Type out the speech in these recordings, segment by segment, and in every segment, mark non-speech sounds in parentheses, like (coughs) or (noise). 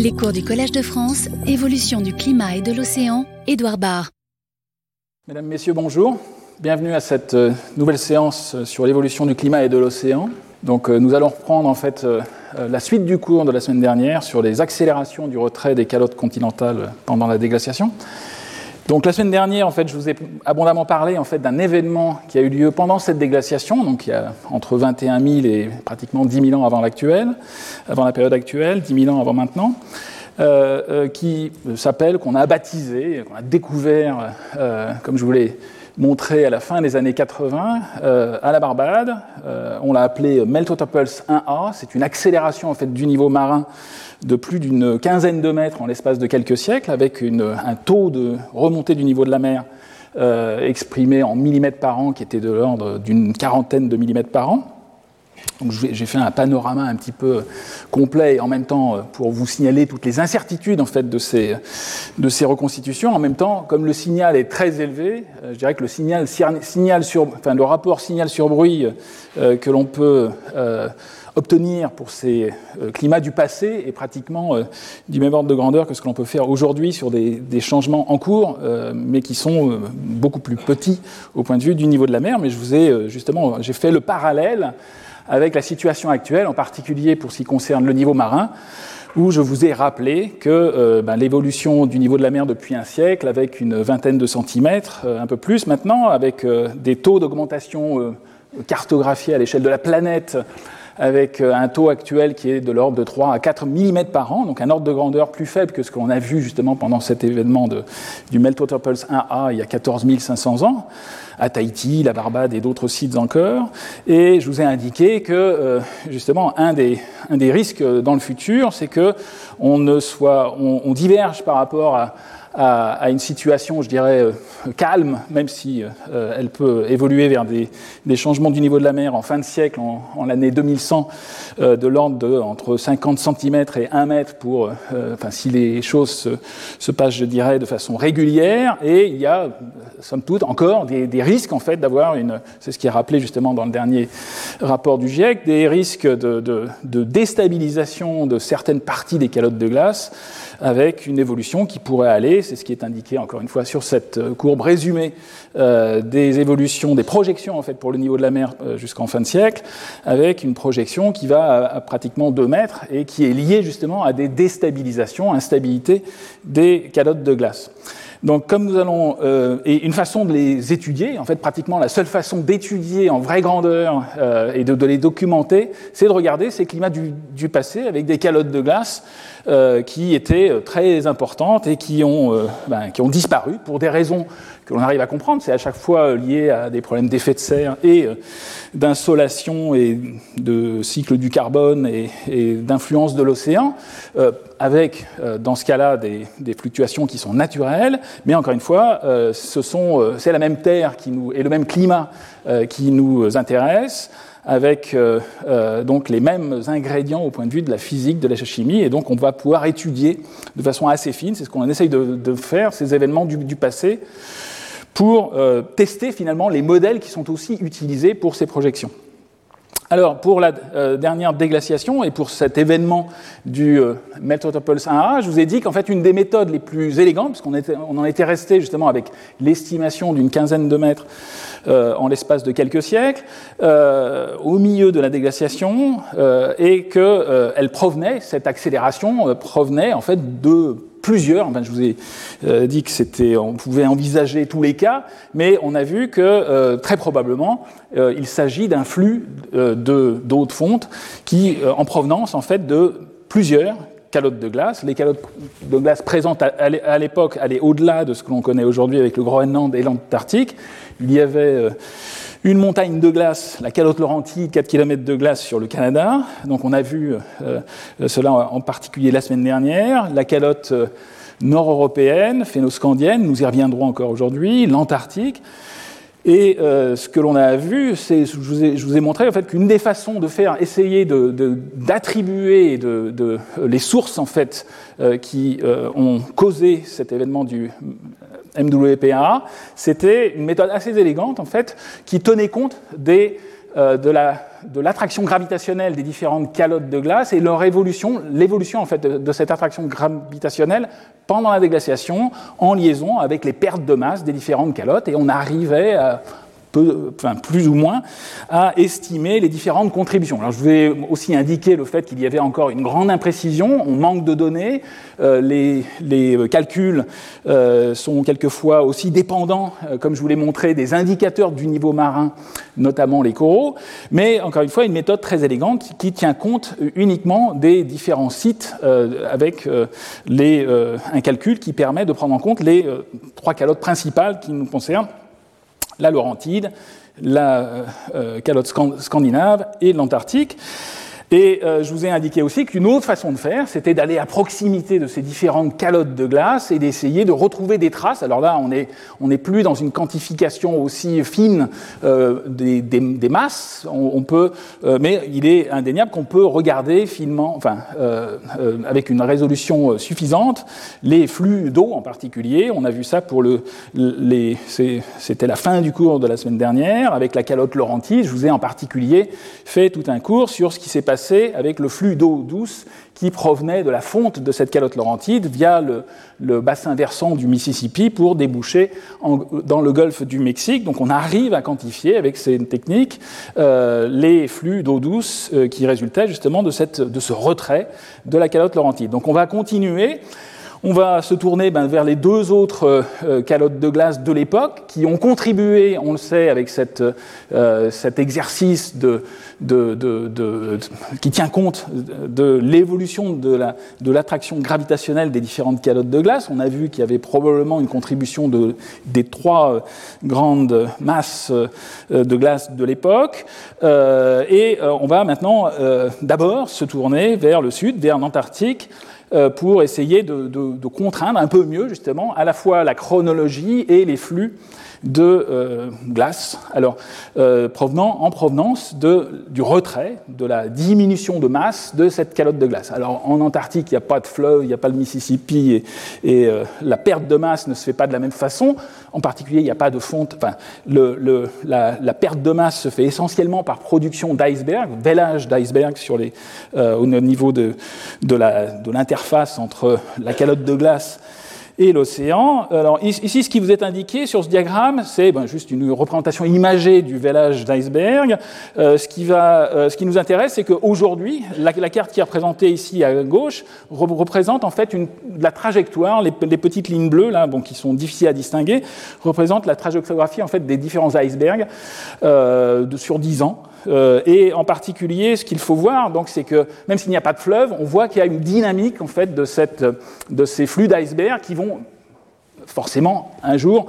Les cours du Collège de France, évolution du climat et de l'océan, Édouard Barr. Mesdames, Messieurs, bonjour. Bienvenue à cette euh, nouvelle séance euh, sur l'évolution du climat et de l'océan. Donc, euh, nous allons reprendre en fait la suite du cours de la semaine dernière sur les accélérations du retrait des calottes continentales pendant la déglaciation. Donc la semaine dernière, en fait, je vous ai abondamment parlé en fait d'un événement qui a eu lieu pendant cette déglaciation, donc il y a entre 21 000 et pratiquement 10 000 ans avant avant la période actuelle, 10 000 ans avant maintenant. Euh, euh, qui s'appelle, qu'on a baptisé, qu'on a découvert, euh, comme je vous l'ai montré à la fin des années 80 à la Barbade. on l'a appelé Meltotopulse 1A. C'est une accélération en fait du niveau marin de plus d'une quinzaine de mètres en l'espace de quelques siècles, avec un taux de remontée du niveau de la mer euh, exprimé en millimètres par an qui était de l'ordre d'une quarantaine de millimètres par an. j'ai fait un panorama un petit peu complet et en même temps euh, pour vous signaler toutes les incertitudes en fait de ces, reconstitutions. En même temps, comme le signal est très élevé, euh, je dirais que le signal, signal sur, enfin, le rapport signal sur bruit que l'on peut obtenir pour ces euh, climats du passé est pratiquement euh, du même ordre de grandeur que ce que l'on peut faire aujourd'hui sur des, changements en cours, euh, mais qui sont beaucoup plus petits au point de vue du niveau de la mer. Mais je vous ai justement, j'ai fait le parallèle avec la situation actuelle, en particulier pour ce qui concerne le niveau marin où je vous ai rappelé que ben, l'évolution du niveau de la mer depuis un siècle, avec une vingtaine de centimètres, un peu plus maintenant, avec des taux d'augmentation cartographiés à l'échelle de la planète avec euh, un taux actuel qui est de l'ordre de 3 à 4 mm par an, donc un ordre de grandeur plus faible que ce qu'on a vu justement pendant cet événement de, du Meltwater Pulse 1A il y a 14 500 ans, à Tahiti, la Barbade et d'autres sites encore. Et je vous ai indiqué que euh, justement un des, un des risques dans le futur, c'est que on ne soit, on, on diverge par rapport à à, une situation, je dirais, euh, calme, même si euh, elle peut évoluer vers des, changements du niveau de la mer en fin de siècle, en, l'année 2100, euh, de l'ordre de entre 50 cm et 1 mètre pour, enfin, si les choses se, passent, je dirais, de façon régulière. Et il y a, somme toute, encore des, risques, en fait, d'avoir une, c'est ce qui est rappelé justement dans le dernier rapport du GIEC, des risques de, de déstabilisation de certaines parties des calottes de glace avec une évolution qui pourrait aller, c'est ce qui est indiqué encore une fois sur cette euh, courbe résumée euh, des évolutions, des projections en fait pour le niveau de la mer euh, jusqu'en fin de siècle, avec une projection qui va à, pratiquement 2 mètres et qui est liée justement à des déstabilisations, instabilités des calottes de glace. Donc, comme nous allons, euh, et une façon de les étudier, en fait, pratiquement la seule façon d'étudier en vraie grandeur et de, les documenter, c'est de regarder ces climats du, passé avec des calottes de glace qui étaient très importantes et qui ont, ben, qui ont disparu pour des raisons que l'on arrive à comprendre. C'est à chaque fois lié à des problèmes d'effet de serre et d'insolation et de cycle du carbone et, d'influence de l'océan, euh, avec, euh, dans ce cas-là, des, fluctuations qui sont naturelles, mais encore une fois, euh, c'est la même Terre qui nous, et le même climat qui nous intéresse, avec donc les mêmes ingrédients au point de vue de la physique, de la chimie, et donc on va pouvoir étudier de façon assez fine, c'est ce qu'on essaye de, faire, ces événements du passé, pour euh, tester finalement les modèles qui sont aussi utilisés pour ces projections. Alors, pour la euh, dernière déglaciation et pour cet événement du euh, 1A, je vous ai dit qu'en fait, une des méthodes les plus élégantes, parce qu'on on en était resté justement avec l'estimation d'une quinzaine de mètres euh, en l'espace de quelques siècles, au milieu de la déglaciation, et qu'elle provenait, cette accélération provenait en fait de plusieurs. je vous ai euh, dit que c'était, on pouvait envisager tous les cas, mais on a vu que euh, très probablement euh, il s'agit d'un flux de d'eau de fonte qui, en provenance en fait de plusieurs calottes de glace. Les calottes de glace présentes à l'époque allaient au-delà de ce que l'on connaît aujourd'hui avec le Groenland et l'Antarctique. Il y avait une montagne de glace, la calotte Laurentide, 4 km de glace sur le Canada. Donc on a vu euh, cela en particulier la semaine dernière. La calotte euh, nord-européenne, phénoscandienne, nous y reviendrons encore aujourd'hui, l'Antarctique. Et euh, ce que l'on a vu, c'est, je, vous ai montré en fait qu'une des façons de faire, essayer d'attribuer de, les sources en fait qui ont causé cet événement du MWPA, c'était une méthode assez élégante en fait, qui tenait compte des de l'attraction gravitationnelle des différentes calottes de glace et leur évolution, l'évolution en fait de, cette attraction gravitationnelle pendant la déglaciation en liaison avec les pertes de masse des différentes calottes. Et on arrivait à enfin, plus ou moins, à estimer les différentes contributions. Alors, je vais aussi indiquer le fait qu'il y avait encore une grande imprécision, on manque de données, euh, les, calculs euh, sont quelquefois aussi dépendants, euh, comme je vous l'ai montré, des indicateurs du niveau marin, notamment les coraux, mais encore une fois, une méthode très élégante qui tient compte uniquement des différents sites avec un calcul qui permet de prendre en compte les trois calottes principales qui nous concernent la Laurentide, la euh, euh, calotte scandinave et l'Antarctique. Et euh, je vous ai indiqué aussi qu'une autre façon de faire, c'était d'aller à proximité de ces différentes calottes de glace et d'essayer de retrouver des traces. Alors là, on n'est on plus dans une quantification aussi fine euh, des, des, des, masses, on, peut, euh, mais il est indéniable qu'on peut regarder finement, enfin, euh, euh, avec une résolution suffisante, les flux d'eau en particulier. On a vu ça pour le, les, c'était la fin du cours de la semaine dernière avec la calotte Laurentide. Je vous ai en particulier fait tout un cours sur ce qui s'est passé avec le flux d'eau douce qui provenait de la fonte de cette calotte laurentide via le, bassin versant du Mississippi pour déboucher dans le golfe du Mexique. Donc on arrive à quantifier avec ces techniques euh, les flux d'eau douce euh, qui résultaient justement de, cette, de ce retrait de la calotte laurentide. Donc on va continuer on va se tourner ben, vers les deux autres euh, euh, calottes de glace de l'époque qui ont contribué, on le sait, avec euh, cet exercice qui tient compte de l'évolution de l'attraction la, gravitationnelle des différentes calottes de glace. On a vu qu'il y avait probablement une contribution des trois grandes masses de glace de l'époque. et on va maintenant d'abord se tourner vers le sud, vers l'Antarctique pour essayer de, contraindre un peu mieux justement à la fois la chronologie et les flux de euh, glace, alors euh, provenant, en provenance de, du retrait, de la diminution de masse de cette calotte de glace. Alors en Antarctique, il n'y a pas de fleuve, il n'y a pas le Mississippi, et, et la perte de masse ne se fait pas de la même façon. En particulier, il n'y a pas de fonte. Enfin, la, perte de masse se fait essentiellement par production d'icebergs, vélage d'icebergs sur les, euh, au niveau de, de l'interface entre la calotte de glace et l'océan. Alors ici, ce qui vous est indiqué sur ce diagramme, c'est ben, juste une représentation imagée du village d'iceberg. Euh, ce, qui euh, ce qui nous intéresse, c'est qu'aujourd'hui, la, la, carte qui est représentée ici à gauche représente en fait la trajectoire, les, petites lignes bleues là, bon, qui sont difficiles à distinguer, représentent la trajectographie en fait des différents icebergs euh, sur 10 ans. Euh, et en particulier, ce qu'il faut voir, c'est que même s'il n'y a pas de fleuve, on voit qu'il y a une dynamique en fait de, ces flux d'iceberg qui vont forcément un jour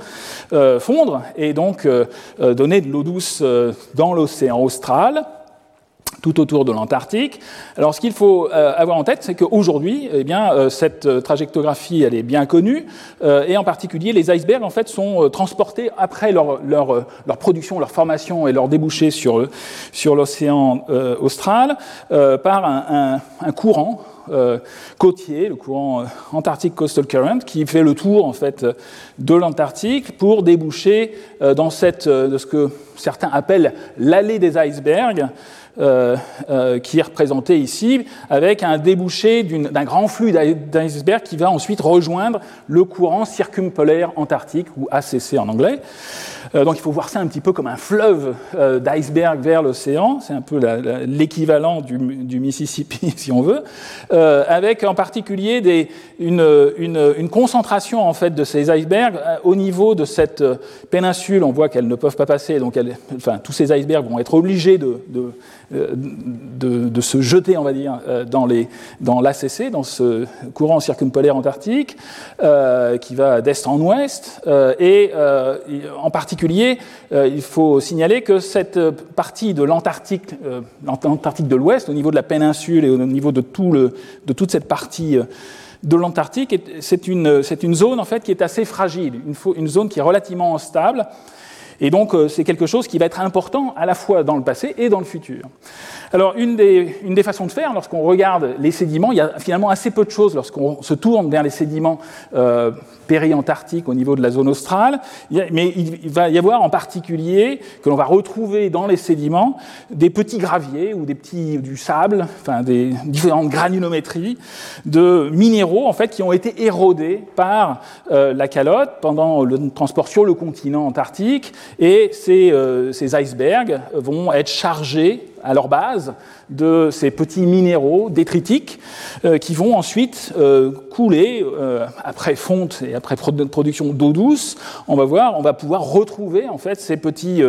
euh, fondre et donc euh, donner de l'eau douce dans l'océan austral tout autour de l'Antarctique. Alors, ce qu'il faut euh, avoir en tête, c'est qu'aujourd'hui, eh bien, euh, cette euh, trajectographie, elle est bien connue, et en particulier, les icebergs, en fait, sont transportés après leur, leur, leur, production, leur formation et leur débouché sur, sur l'océan austral par un, un, courant côtier, le courant Antarctic Coastal Current, qui fait le tour en fait de l'Antarctique pour déboucher dans cette, de ce que certains appellent l'allée des icebergs, euh, euh, qui est représenté ici, avec un débouché d'un grand flux d'iceberg qui va ensuite rejoindre le courant circumpolaire antarctique, ou ACC en anglais. Euh, donc il faut voir ça un petit peu comme un fleuve d'iceberg vers l'océan, c'est un peu l'équivalent du, Mississippi, (laughs) si on veut, avec en particulier une, concentration en fait de ces icebergs au niveau de cette péninsule. On voit qu'elles ne peuvent pas passer, donc tous ces icebergs vont être obligés de, euh, de, de, se jeter, on va dire, euh, dans, l'ACC, dans ce courant circumpolaire antarctique, euh, qui va d'est en ouest. Euh, et euh, en particulier, il faut signaler que cette partie de l'Antarctique, l'Antarctique de l'ouest, au niveau de la péninsule et au niveau de, toute cette partie de l'Antarctique, c'est une, c'est une zone en fait qui est assez fragile, une, une zone qui est relativement instable Et donc, c'est quelque chose qui va être important à la fois dans le passé et dans le futur. Alors, une des, une des façons de faire, lorsqu'on regarde les sédiments, il y a finalement assez peu de choses lorsqu'on se tourne vers les sédiments euh, péri-antarctiques au niveau de la zone australe, mais il va y avoir en particulier, que l'on va retrouver dans les sédiments, des petits graviers ou des petits, du sable, enfin des différentes granulométries de minéraux en fait, qui ont été érodés par euh, la calotte pendant le transport sur le continent antarctique, et ces, euh, ces icebergs vont être chargés à leur base de ces petits minéraux détritiques euh, qui vont ensuite euh, couler après fonte et après production d'eau douce. On va voir, on va pouvoir retrouver en fait ces petits,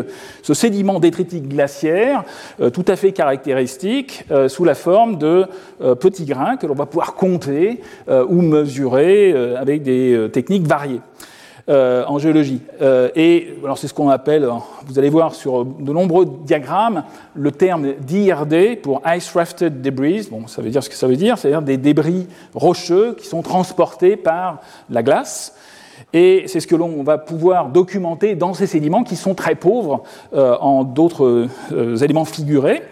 ce sédiment détritique glaciaire tout à fait caractéristique sous la forme de petits grains que l'on va pouvoir compter ou mesurer avec des techniques variées. Euh, en géologie. Euh, et c'est ce qu'on appelle, vous allez voir sur de nombreux diagrammes, le terme d'IRD pour Ice Rafted Debris. Bon, ça veut dire ce que ça veut dire, c'est-à-dire des débris rocheux qui sont transportés par la glace. Et c'est ce que l'on va pouvoir documenter dans ces sédiments qui sont très pauvres euh, en d'autres éléments figurés.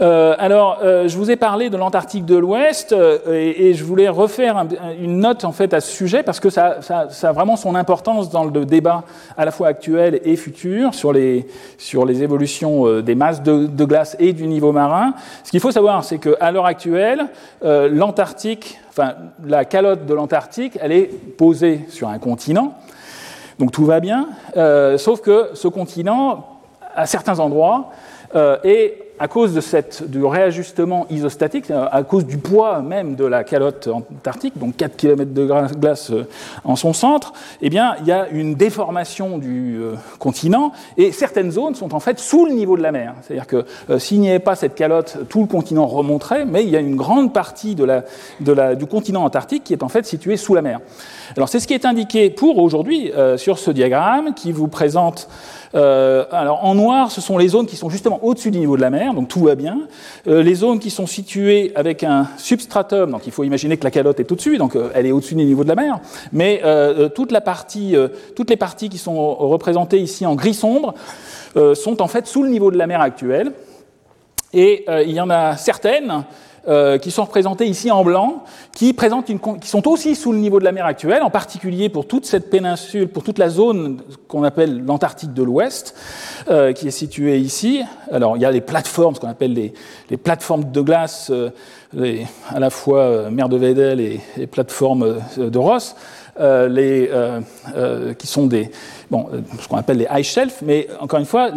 Euh, alors, euh, je vous ai parlé de l'Antarctique de l'Ouest euh, et, je voulais refaire une note en fait à ce sujet parce que ça, a vraiment son importance dans le débat à la fois actuel et futur sur les, sur les évolutions des masses de, glace et du niveau marin. Ce qu'il faut savoir, c'est qu'à l'heure actuelle, l'Antarctique, enfin la calotte de l'Antarctique, elle est posée sur un continent, donc tout va bien, sauf que ce continent, à certains endroits, est à cause de cette, du réajustement isostatique, à cause du poids même de la calotte antarctique, donc 4 km de glace euh, en son centre, eh bien, il y a une déformation du euh, continent et certaines zones sont en fait sous le niveau de la mer. C'est-à-dire que euh, s'il n'y avait pas cette calotte, tout le continent remonterait, mais il y a une grande partie du continent antarctique qui est en fait située sous la mer. Alors c'est ce qui est indiqué pour aujourd'hui sur ce diagramme qui vous présente euh, alors en noir, ce sont les zones qui sont justement au-dessus du niveau de la mer, donc tout va bien. Euh, les zones qui sont situées avec un substratum, donc il faut imaginer que la calotte est au-dessus, donc euh, elle est au-dessus du niveau de la mer, mais toute la partie, toutes les parties qui sont représentées ici en gris sombre sont en fait sous le niveau de la mer actuelle. Et il y en a certaines euh, qui sont représentés ici en blanc, qui, présentent une, qui sont aussi sous le niveau de la mer actuelle, en particulier pour toute cette péninsule, pour toute la zone qu'on appelle l'Antarctique de l'Ouest, euh, qui est située ici. Alors il y a les plateformes, ce qu'on appelle les, plateformes de glace, euh, les, à la fois mer de Weddell et, et plateformes de Ross. Les, qui sont des, bon, ce qu'on appelle les ice shelf, mais encore une fois,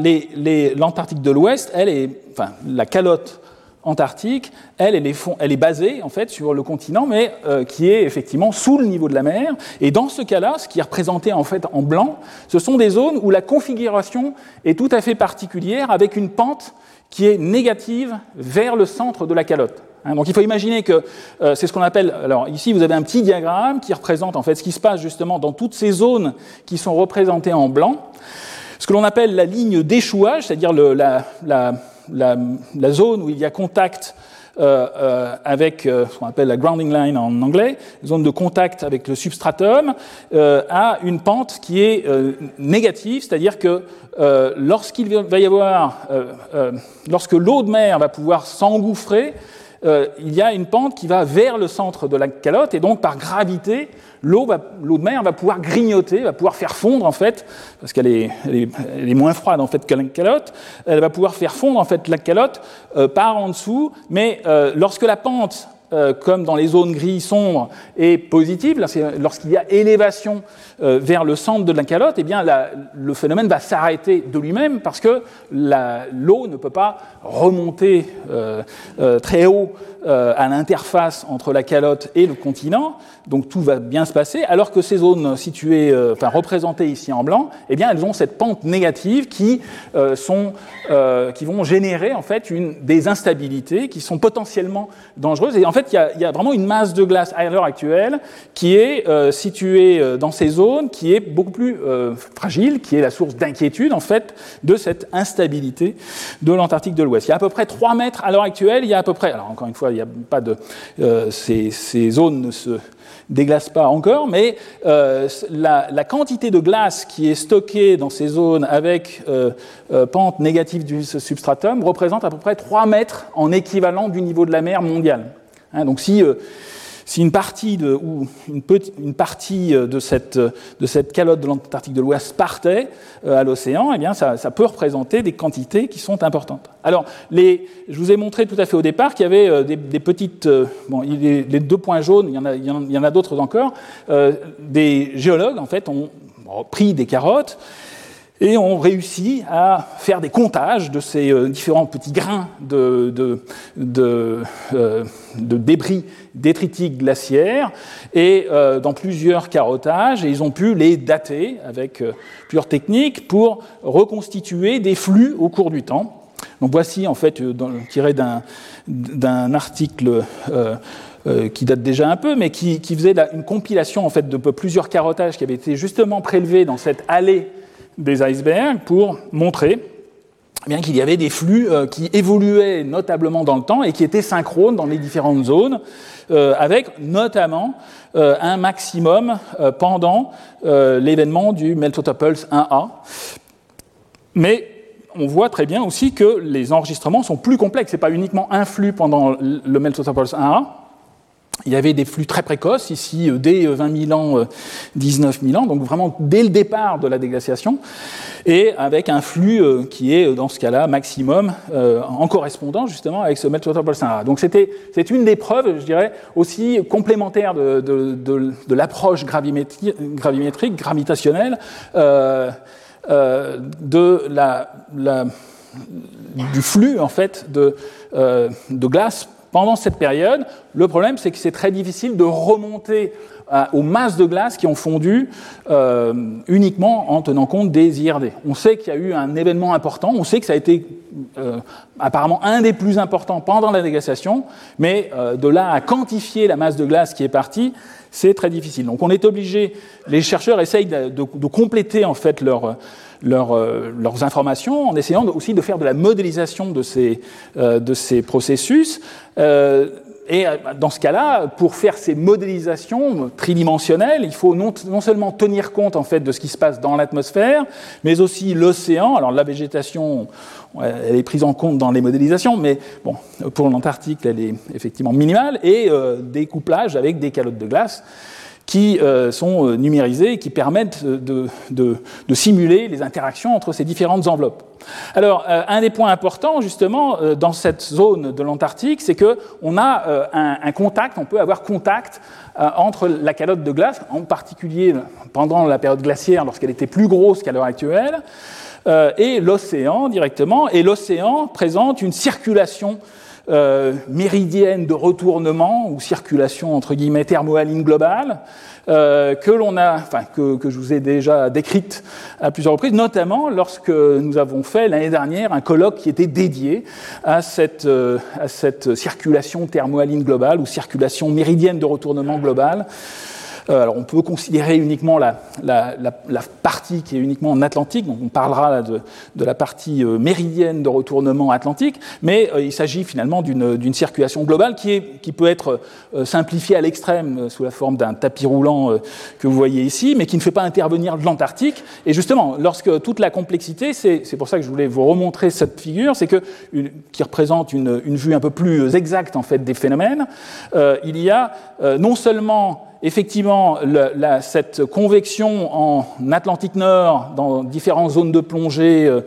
l'Antarctique de l'Ouest, elle est, enfin, la calotte antarctique, elle, est, basée en fait sur le continent, mais euh, qui est effectivement sous le niveau de la mer. Et dans ce cas-là, ce qui est représenté en fait en blanc, ce sont des zones où la configuration est tout à fait particulière, avec une pente qui est négative vers le centre de la calotte. Hein, donc il faut imaginer que euh, c'est ce qu'on appelle. Alors ici, vous avez un petit diagramme qui représente en fait ce qui se passe justement dans toutes ces zones qui sont représentées en blanc. Ce que l'on appelle la ligne d'échouage, c'est-à-dire la la, zone où il y a contact euh, euh, avec euh, ce qu'on appelle la grounding line en anglais, zone de contact avec le substratum, a une pente qui est négative, c'est-à-dire que lorsqu'il va y avoir, lorsque l'eau de mer va pouvoir s'engouffrer, il y a une pente qui va vers le centre de la calotte et donc par gravité, l'eau de mer va pouvoir grignoter, va pouvoir faire fondre en fait, parce qu'elle est, est, moins froide en fait que la calotte, elle va pouvoir faire fondre en fait la calotte euh, par en dessous, mais euh, lorsque la pente euh, comme dans les zones gris sombres, est positive, lorsqu'il y a élévation euh, vers le centre de la calotte, eh bien, le phénomène va s'arrêter de lui-même parce que l'eau ne peut pas remonter euh, très haut à l'interface entre la calotte et le continent, donc tout va bien se passer, alors que ces zones situées, enfin représentées ici en blanc, eh bien, elles ont cette pente négative qui, sont, qui vont générer en fait une, des instabilités qui sont potentiellement dangereuses. Et en fait, il y, a, vraiment une masse de glace à l'heure actuelle qui est euh, située euh, dans ces zones, qui est beaucoup plus euh, fragile, qui est la source d'inquiétude, en fait, de cette instabilité de l'Antarctique de l'Ouest. Il y a à peu près 3 mètres à l'heure actuelle, il y a à peu près, alors encore une fois, n'y a pas de. Ces, ces, zones ne se déglace pas encore, mais la, quantité de glace qui est stockée dans ces zones avec pente négative du substratum représente à peu près 3 mètres en équivalent du niveau de la mer mondiale. Hein, donc si si une partie, de, ou une, une partie euh, de cette, euh, de cette calotte de l'Antarctique de l'Ouest partait euh, à l'océan, eh bien ça, ça, peut représenter des quantités qui sont importantes. Alors, les, je vous ai montré tout à fait au départ qu'il y avait des, des petites... Bon, les, les, deux points jaunes, il y en a, en a d'autres encore. Euh, des géologues, en fait, ont pris des carottes et on réussit à faire des comptages de ces euh, différents petits grains de, euh, débris détritiques glaciaires et euh, dans plusieurs carottages et ils ont pu les dater avec plusieurs techniques pour reconstituer des flux au cours du temps. Donc voici en fait tiré d'un article qui date déjà un peu, mais qui, qui faisait une compilation en fait de plusieurs carottages qui avaient été justement prélevés dans cette allée des icebergs pour montrer eh qu'il y avait des flux euh, qui évoluaient notablement dans le temps et qui étaient synchrones dans les différentes zones, euh, avec notamment euh, un maximum pendant l'événement du Meltotopulse 1A. Mais on voit très bien aussi que les enregistrements sont plus complexes. Ce n'est pas uniquement un flux pendant le Meltotopulse 1A, il y avait des flux très précoces, ici euh, dès 20 euh, 000 ans, 19 euh, 000 ans, donc vraiment dès le départ de la déglaciation, et avec un flux qui est dans ce cas-là maximum en correspondant justement avec ce A. Donc c'était c'est une des preuves, je dirais, aussi complémentaires de, l'approche gravimétrique, gravitationnelle de la, du flux en fait de, de glace pendant cette période. Le problème, c'est que c'est très difficile de remonter euh, aux masses de glace qui ont fondu euh, uniquement en tenant compte des IRD. On sait qu'il y a eu un événement important, on sait que ça a été euh, apparemment un des plus importants pendant la négociation, mais de là à quantifier la masse de glace qui est partie, c'est très difficile. Donc on est obligé, les chercheurs essayent de, de, compléter en fait leur euh, leurs informations en essayant aussi de faire de la modélisation de ces, euh, de ces processus. Euh, et dans ce cas-là, pour faire ces modélisations tridimensionnelles, il faut non, non, seulement tenir compte en fait de ce qui se passe dans l'atmosphère, mais aussi l'océan. Alors la végétation, elle est prise en compte dans les modélisations, mais bon, pour l'Antarctique, elle est effectivement minimale, et euh, des couplages avec des calottes de glace qui euh, sont euh, numérisés et qui permettent de, de, simuler les interactions entre ces différentes enveloppes. Alors, euh, un des points importants, justement, dans cette zone de l'Antarctique, c'est qu'on a un, contact, on peut avoir contact entre la calotte de glace, en particulier pendant la période glaciaire, lorsqu'elle était plus grosse qu'à l'heure actuelle, et l'océan directement. Et l'océan présente une circulation euh, méridienne de retournement ou circulation entre guillemets thermohaline globale euh, que l'on a, enfin que, que, je vous ai déjà décrite à plusieurs reprises, notamment lorsque nous avons fait l'année dernière un colloque qui était dédié à cette, euh, à cette circulation thermohaline globale ou circulation méridienne de retournement globale. Euh, alors on peut considérer uniquement la, partie qui est uniquement en Atlantique, donc on parlera de, la partie euh, méridienne de retournement atlantique, mais euh, il s'agit finalement d'une circulation globale qui, peut être simplifiée à l'extrême sous la forme d'un tapis roulant que vous voyez ici, mais qui ne fait pas intervenir l'Antarctique. Et justement, lorsque toute la complexité, c'est pour ça que je voulais vous remontrer cette figure, c'est que qui représente une, une, vue un peu plus exacte en fait des phénomènes. il y a non seulement effectivement, cette convection en Atlantique Nord, dans différentes zones de plongée, euh,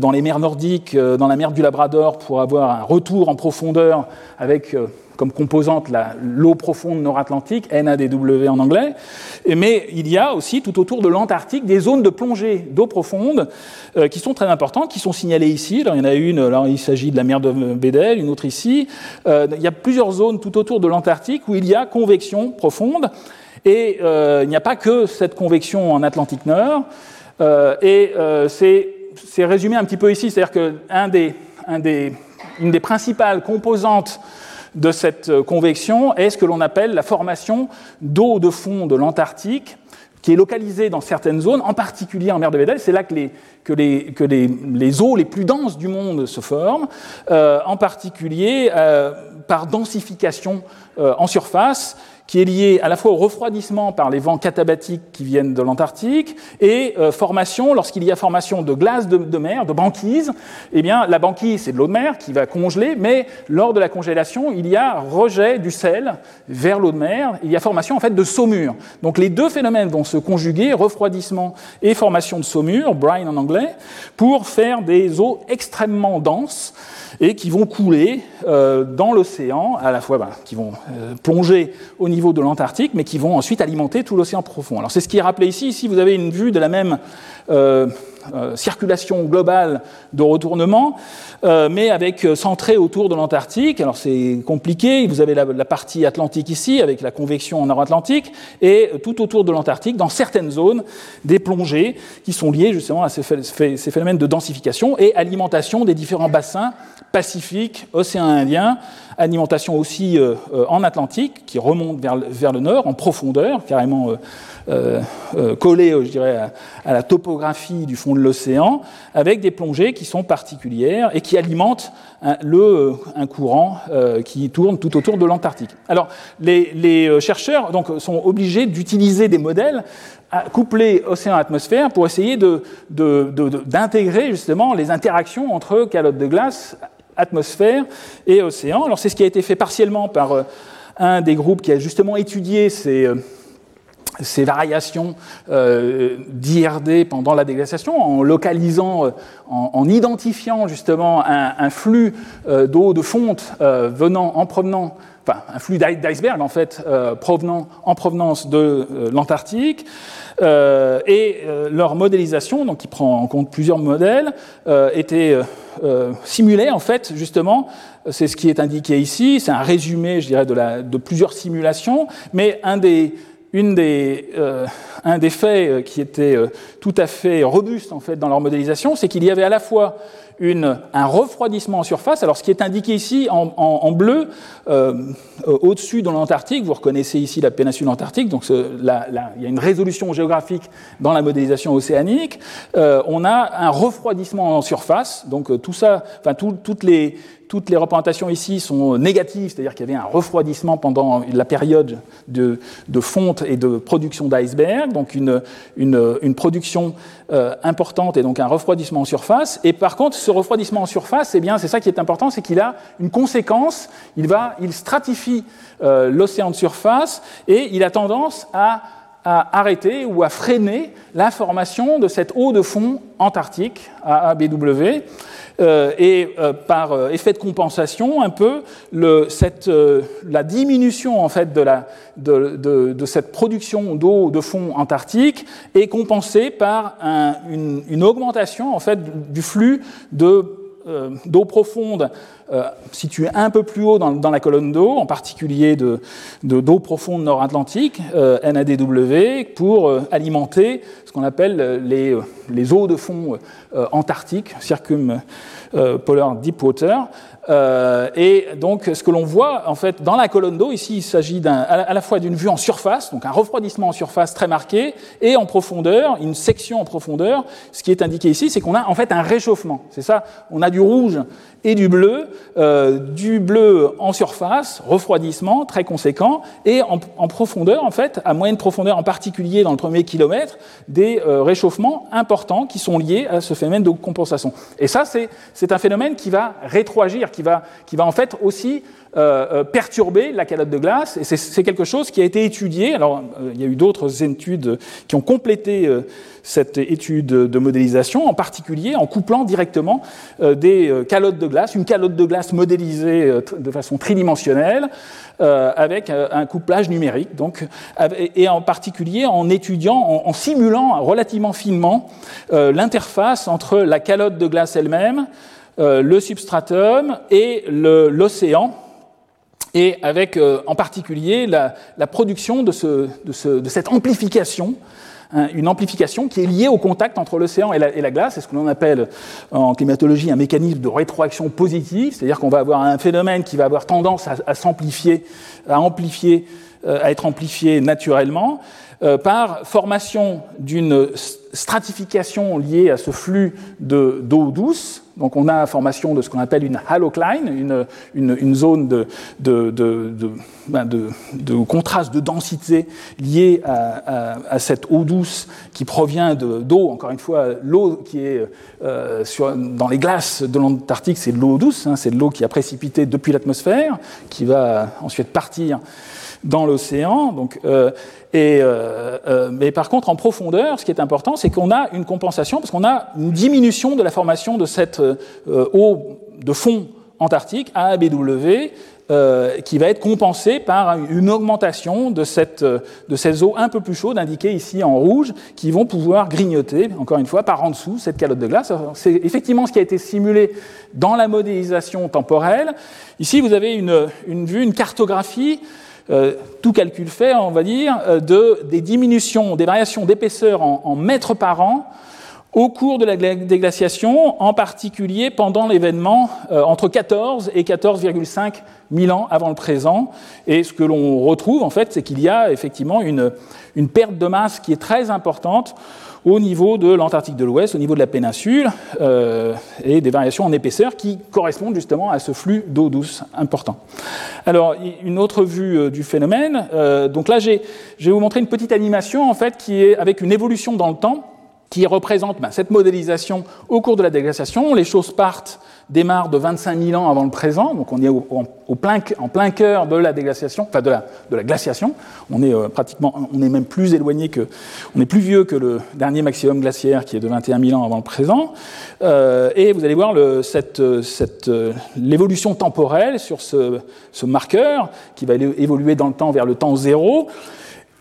dans les mers nordiques, euh, dans la mer du Labrador, pour avoir un retour en profondeur avec euh, comme composante l'eau profonde nord-atlantique, NADW en anglais, mais il y a aussi tout autour de l'Antarctique des zones de plongée d'eau profonde euh, qui sont très importantes, qui sont signalées ici. Alors, il y en a une, alors, il s'agit de la mer de Bédel, une autre ici. Euh, il y a plusieurs zones tout autour de l'Antarctique où il y a convection profonde, et euh, il n'y a pas que cette convection en Atlantique Nord, et c'est résumé un petit peu ici, c'est-à-dire qu'une des, un des, une des principales composantes de cette euh, convection est ce que l'on appelle la formation d'eau de fond de l'Antarctique, qui est localisée dans certaines zones, en particulier en mer de Weddell. C'est là que, les, que, les, que les, les, eaux les plus denses du monde se forment, euh, en particulier euh, par densification euh, en surface, qui est lié à la fois au refroidissement par les vents catabatiques qui viennent de l'Antarctique et euh, formation, lorsqu'il y a formation de glace de, mer, de banquise, eh bien, la banquise, c'est de l'eau de mer qui va congeler, mais lors de la congélation, il y a rejet du sel vers l'eau de mer, il y a formation en fait de saumure. Donc les deux phénomènes vont se conjuguer, refroidissement et formation de saumure, brine en anglais, pour faire des eaux extrêmement denses et qui vont couler euh, dans l'océan, à la fois ben, qui vont euh, plonger au niveau de l'Antarctique, mais qui vont ensuite alimenter tout l'océan profond. Alors c'est ce qui est rappelé ici. Ici, vous avez une vue de la même euh, circulation globale de retournement, mais avec centré autour de l'Antarctique. Alors c'est compliqué. Vous avez la, partie atlantique ici, avec la convection en nord-atlantique, et tout autour de l'Antarctique, dans certaines zones, des plongées qui sont liées justement à ces phénomènes de densification et alimentation des différents bassins Pacifique, océan Indien, alimentation aussi euh, euh, en Atlantique, qui remonte vers, le nord, en profondeur, carrément euh, collée, je dirais, à, la topographie du fond de l'océan, avec des plongées qui sont particulières et qui alimentent un, le, un courant qui tourne tout autour de l'Antarctique. Alors, les, chercheurs donc, sont obligés d'utiliser des modèles couplés océan-atmosphère pour essayer d'intégrer de, justement les interactions entre calottes de glace atmosphère et océan. Alors c'est ce qui a été fait partiellement par euh, un des groupes qui a justement étudié ces, euh, ces variations euh, d'IRD pendant la déglaciation, en localisant, en, identifiant justement un, flux d'eau de fonte venant en provenant Enfin, un flux d'iceberg en fait provenant en provenance de l'Antarctique et leur modélisation donc qui prend en compte plusieurs modèles était euh, simulait en fait justement, c'est ce qui est indiqué ici, c'est un résumé, je dirais, de, la, de plusieurs simulations, mais un des, euh, un des faits euh, qui était tout à fait robuste en fait dans leur modélisation, c'est qu'il y avait à la fois un refroidissement en surface. Alors, ce qui est indiqué ici en, bleu, euh, au-dessus de l'Antarctique, vous reconnaissez ici la péninsule antarctique, donc il y a une résolution géographique dans la modélisation océanique. Euh, on a un refroidissement en surface, donc euh, tout ça, enfin, tout, toutes les toutes les représentations ici sont négatives, c'est-à-dire qu'il y avait un refroidissement pendant la période de, fonte et de production d'iceberg, donc une, production euh, importante et donc un refroidissement en surface. Et par contre, ce refroidissement en surface, eh bien, c'est ça qui est important, c'est qu'il a une conséquence. Il stratifie euh, l'océan de surface et il a tendance à à arrêter ou à freiner la formation de cette eau de fond antarctique, AABW. Euh, et euh, par euh, effet de compensation, un peu, le, cette, la diminution en fait de, la, de, de, cette production d'eau de fond antarctique est compensée par un, une, une, augmentation en fait du flux de euh, d'eau profonde euh, située un peu plus haut dans, la colonne d'eau, en particulier d'eau de, profonde nord-atlantique, euh, NADW, pour alimenter ce qu'on appelle les, eaux de fond antarctiques, circum polar deep water, euh, et donc, ce que l'on voit, en fait, dans la colonne d'eau, ici, il s'agit à la fois d'une vue en surface, donc un refroidissement en surface très marqué, et en profondeur, une section en profondeur. Ce qui est indiqué ici, c'est qu'on a en fait un réchauffement. C'est ça, on a du rouge et du bleu, euh, du bleu en surface, refroidissement très conséquent, et en, profondeur, en fait, à moyenne profondeur en particulier dans le premier kilomètre, des euh, réchauffements importants qui sont liés à ce phénomène de compensation. Et ça, c'est un phénomène qui va rétroagir, qui va, qui va en fait aussi euh, euh, perturber la calotte de glace. Et c'est quelque chose qui a été étudié. Alors, euh, il y a eu d'autres études qui ont complété cette étude de modélisation, en particulier en couplant directement des calottes de glace, une calotte de glace modélisée de façon tridimensionnelle, avec un couplage numérique, donc, et en particulier en étudiant, en, en simulant relativement finement l'interface entre la calotte de glace elle-même, le substratum et l'océan et avec euh, en particulier la, production de, cette amplification, hein, une amplification qui est liée au contact entre l'océan et, la, glace, c'est ce que l'on appelle en climatologie un mécanisme de rétroaction positive, c'est-à-dire qu'on va avoir un phénomène qui va avoir tendance à, s'amplifier, amplifier à être amplifié naturellement par formation d'une stratification liée à ce flux d'eau douce. Donc on a formation de ce qu'on appelle une halocline, une, zone ben de, contraste de densité liée à, cette eau douce qui provient d'eau, encore une fois, l'eau qui est euh, dans les glaces de l'Antarctique, c'est de l'eau douce, hein, c'est de l'eau qui a précipité depuis l'atmosphère, qui va ensuite partir dans l'océan. Donc, euh, euh, euh, mais par contre, en profondeur, ce qui est important, c'est qu'on a une compensation, parce qu'on a une diminution de la formation de cette eau de fond antarctique, ABW, euh, qui va être compensée par une augmentation de, cette, de ces eaux un peu plus chaudes, indiquées ici en rouge, qui vont pouvoir grignoter, encore une fois, par en dessous cette calotte de glace. C'est effectivement ce qui a été simulé dans la modélisation temporelle. Ici, vous avez une vue, une cartographie euh, tout calcul fait, on va dire, euh, de, des diminutions, des variations d'épaisseur en, mètres par an au cours de la déglaciation, en particulier pendant l'événement euh, entre 14 et 14,5 000 ans avant le présent. Et ce que l'on retrouve, en fait, c'est qu'il y a effectivement une, une perte de masse qui est très importante au niveau de l'Antarctique de l'Ouest, au niveau de la péninsule, euh, et des variations en épaisseur qui correspondent justement à ce flux d'eau douce important. Alors, une autre vue euh, du phénomène. Euh, donc là, je vais vous montrer une petite animation en fait qui est avec une évolution dans le temps qui représente ben, cette modélisation au cours de la déglaciation. Les choses partent démarre de 25 000 ans avant le présent, donc on est au, plein, en plein cœur de la déglaciation, enfin de la, de la glaciation. On est euh, pratiquement, on est même plus éloigné que, on est plus vieux que le dernier maximum glaciaire qui est de 21 000 ans avant le présent. Euh, et vous allez voir euh, l'évolution temporelle sur ce, ce marqueur qui va évoluer dans le temps vers le temps zéro.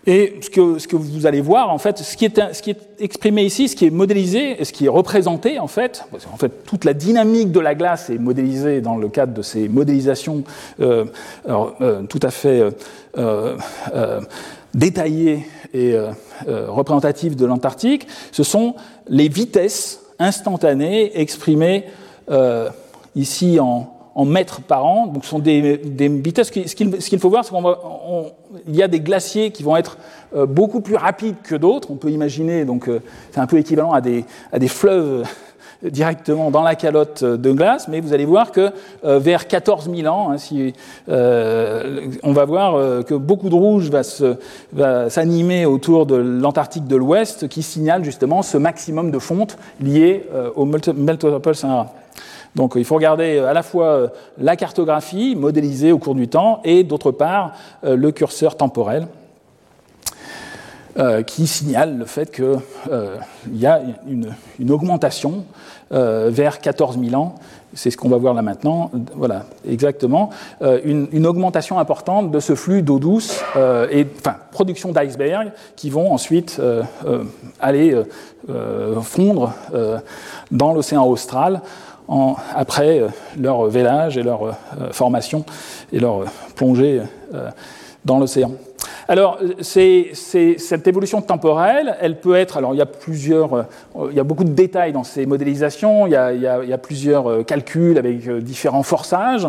Et ce que, ce que, vous allez voir, en fait, ce qui, est, ce qui, est, exprimé ici, ce qui est modélisé, et ce qui est représenté, en fait, en fait, toute la dynamique de la glace est modélisée dans le cadre de ces modélisations euh, euh, tout à fait euh, euh détaillées et euh, représentatives de l'Antarctique. Ce sont les vitesses instantanées exprimées ici en, en mètres par an. Donc, ce sont des, vitesses. Ce qu'il faut voir, c'est qu'il y a des glaciers qui vont être euh, beaucoup plus rapides que d'autres. On peut imaginer, donc, euh, c'est un peu équivalent à des, fleuves euh, directement dans la calotte de glace, mais vous allez voir que vers 14 000 ans, hein, on va voir que beaucoup de rouge va s'animer autour de l'Antarctique de l'Ouest, qui signale justement ce maximum de fonte lié au Meltopole Sahara. Donc il faut regarder euh, à la fois euh, la cartographie modélisée au cours du temps et d'autre part euh, le curseur temporel qui signale le fait qu'il y a une, augmentation vers 14 000 ans. C'est ce qu'on va voir là maintenant. Voilà, exactement. Une, augmentation importante de ce flux d'eau douce et enfin, production d'icebergs qui vont ensuite aller fondre dans l'océan austral après euh, leur vélage et leur euh, formation et leur euh, plongée dans l'océan. Alors, c'est, cette évolution temporelle, elle peut être. Alors, il y a plusieurs. il y a beaucoup de détails dans ces modélisations. Il y a, il y a, il y a plusieurs calculs avec différents forçages.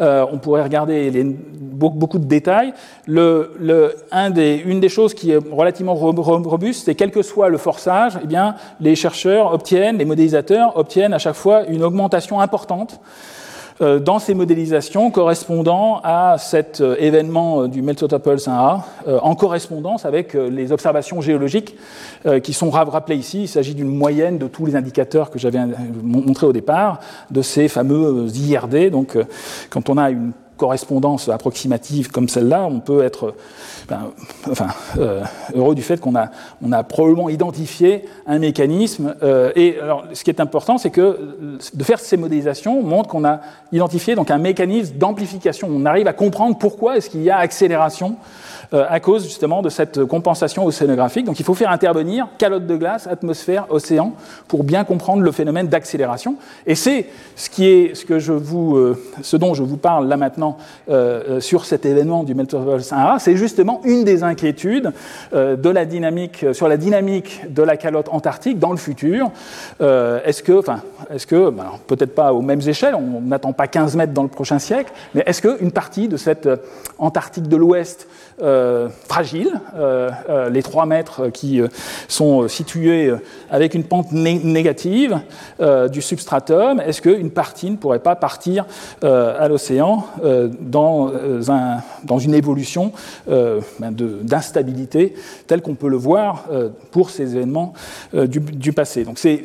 Euh, on pourrait regarder les, beaucoup, de détails. Le, le, un des, une des choses qui est relativement robuste, c'est quel que soit le forçage, eh bien, les chercheurs obtiennent, les modélisateurs obtiennent à chaque fois une augmentation importante dans ces modélisations correspondant à cet euh, événement euh, du Meltotopol Sahara, en correspondance avec les observations géologiques qui sont rappelées ici. Il s'agit d'une moyenne de tous les indicateurs que j'avais montrés au départ, de ces fameux IRD. Donc, quand on a une correspondance approximative comme celle-là, on peut être ben, euh, heureux du fait qu'on a, probablement identifié un mécanisme. Euh, et ce qui est important, c'est que de faire ces modélisations montre qu'on a identifié donc un mécanisme d'amplification. On arrive à comprendre pourquoi est-ce qu'il y a accélération euh, à cause justement de cette compensation océanographique. Donc il faut faire intervenir calotte de glace, atmosphère, océan, pour bien comprendre le phénomène d'accélération. Et c'est euh, ce dont je vous parle là maintenant maintenant sur cet événement du Meltwater Sahara, c'est justement une des inquiétudes dynamique, sur la dynamique de la calotte antarctique dans le futur. est-ce que, enfin, est-ce que, ben, peut-être pas aux mêmes échelles, on n'attend pas 15 mètres dans le prochain siècle, mais est-ce qu'une partie de cette Antarctique de l'Ouest fragile, les 3 mètres qui sont situés avec une pente négative du substratum, est-ce qu'une partie ne pourrait pas partir à l'océan dans, un, dans une évolution ben, d'instabilité telle qu'on peut le voir pour ces événements du, passé Donc ces,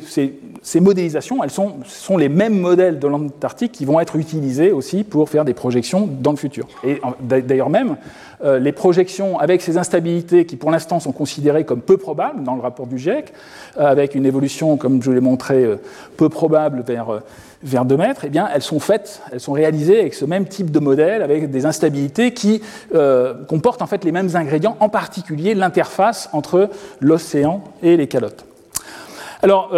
ces, modélisations, elles sont, sont les mêmes modèles de l'Antarctique qui vont être utilisés aussi pour faire des projections dans le futur. Et d'ailleurs même, euh, les projections avec ces instabilités qui pour l'instant sont considérées comme peu probables dans le rapport du GIEC, euh, avec une évolution, comme je l'ai montré, euh, peu probable vers, vers 2 mètres, eh bien, elles sont faites, elles sont réalisées avec ce même type de modèle, avec des instabilités qui comportent en fait les mêmes ingrédients, en particulier l'interface entre l'océan et les calottes. Alors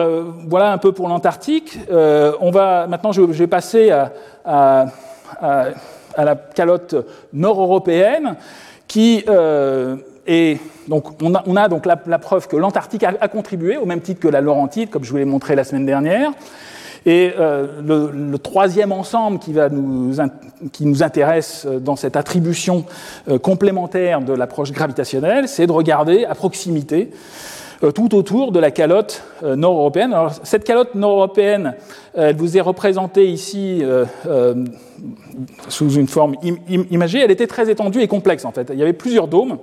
voilà un peu pour l'Antarctique. on va maintenant, je, vais passer à à la calotte nord-européenne, qui euh, est donc on a, on a donc la, preuve que l'Antarctique a, contribué au même titre que la Laurentide, comme je vous l'ai montré la semaine dernière. Et euh, le, troisième ensemble qui, va nous, qui, nous, intéresse dans cette attribution euh, complémentaire de l'approche gravitationnelle, c'est de regarder à proximité euh, tout autour de la calotte euh, nord-européenne. Alors, cette calotte nord-européenne, euh, elle vous est représentée ici sous une forme imagée. Elle était très étendue et complexe, en fait. Il y avait plusieurs dômes.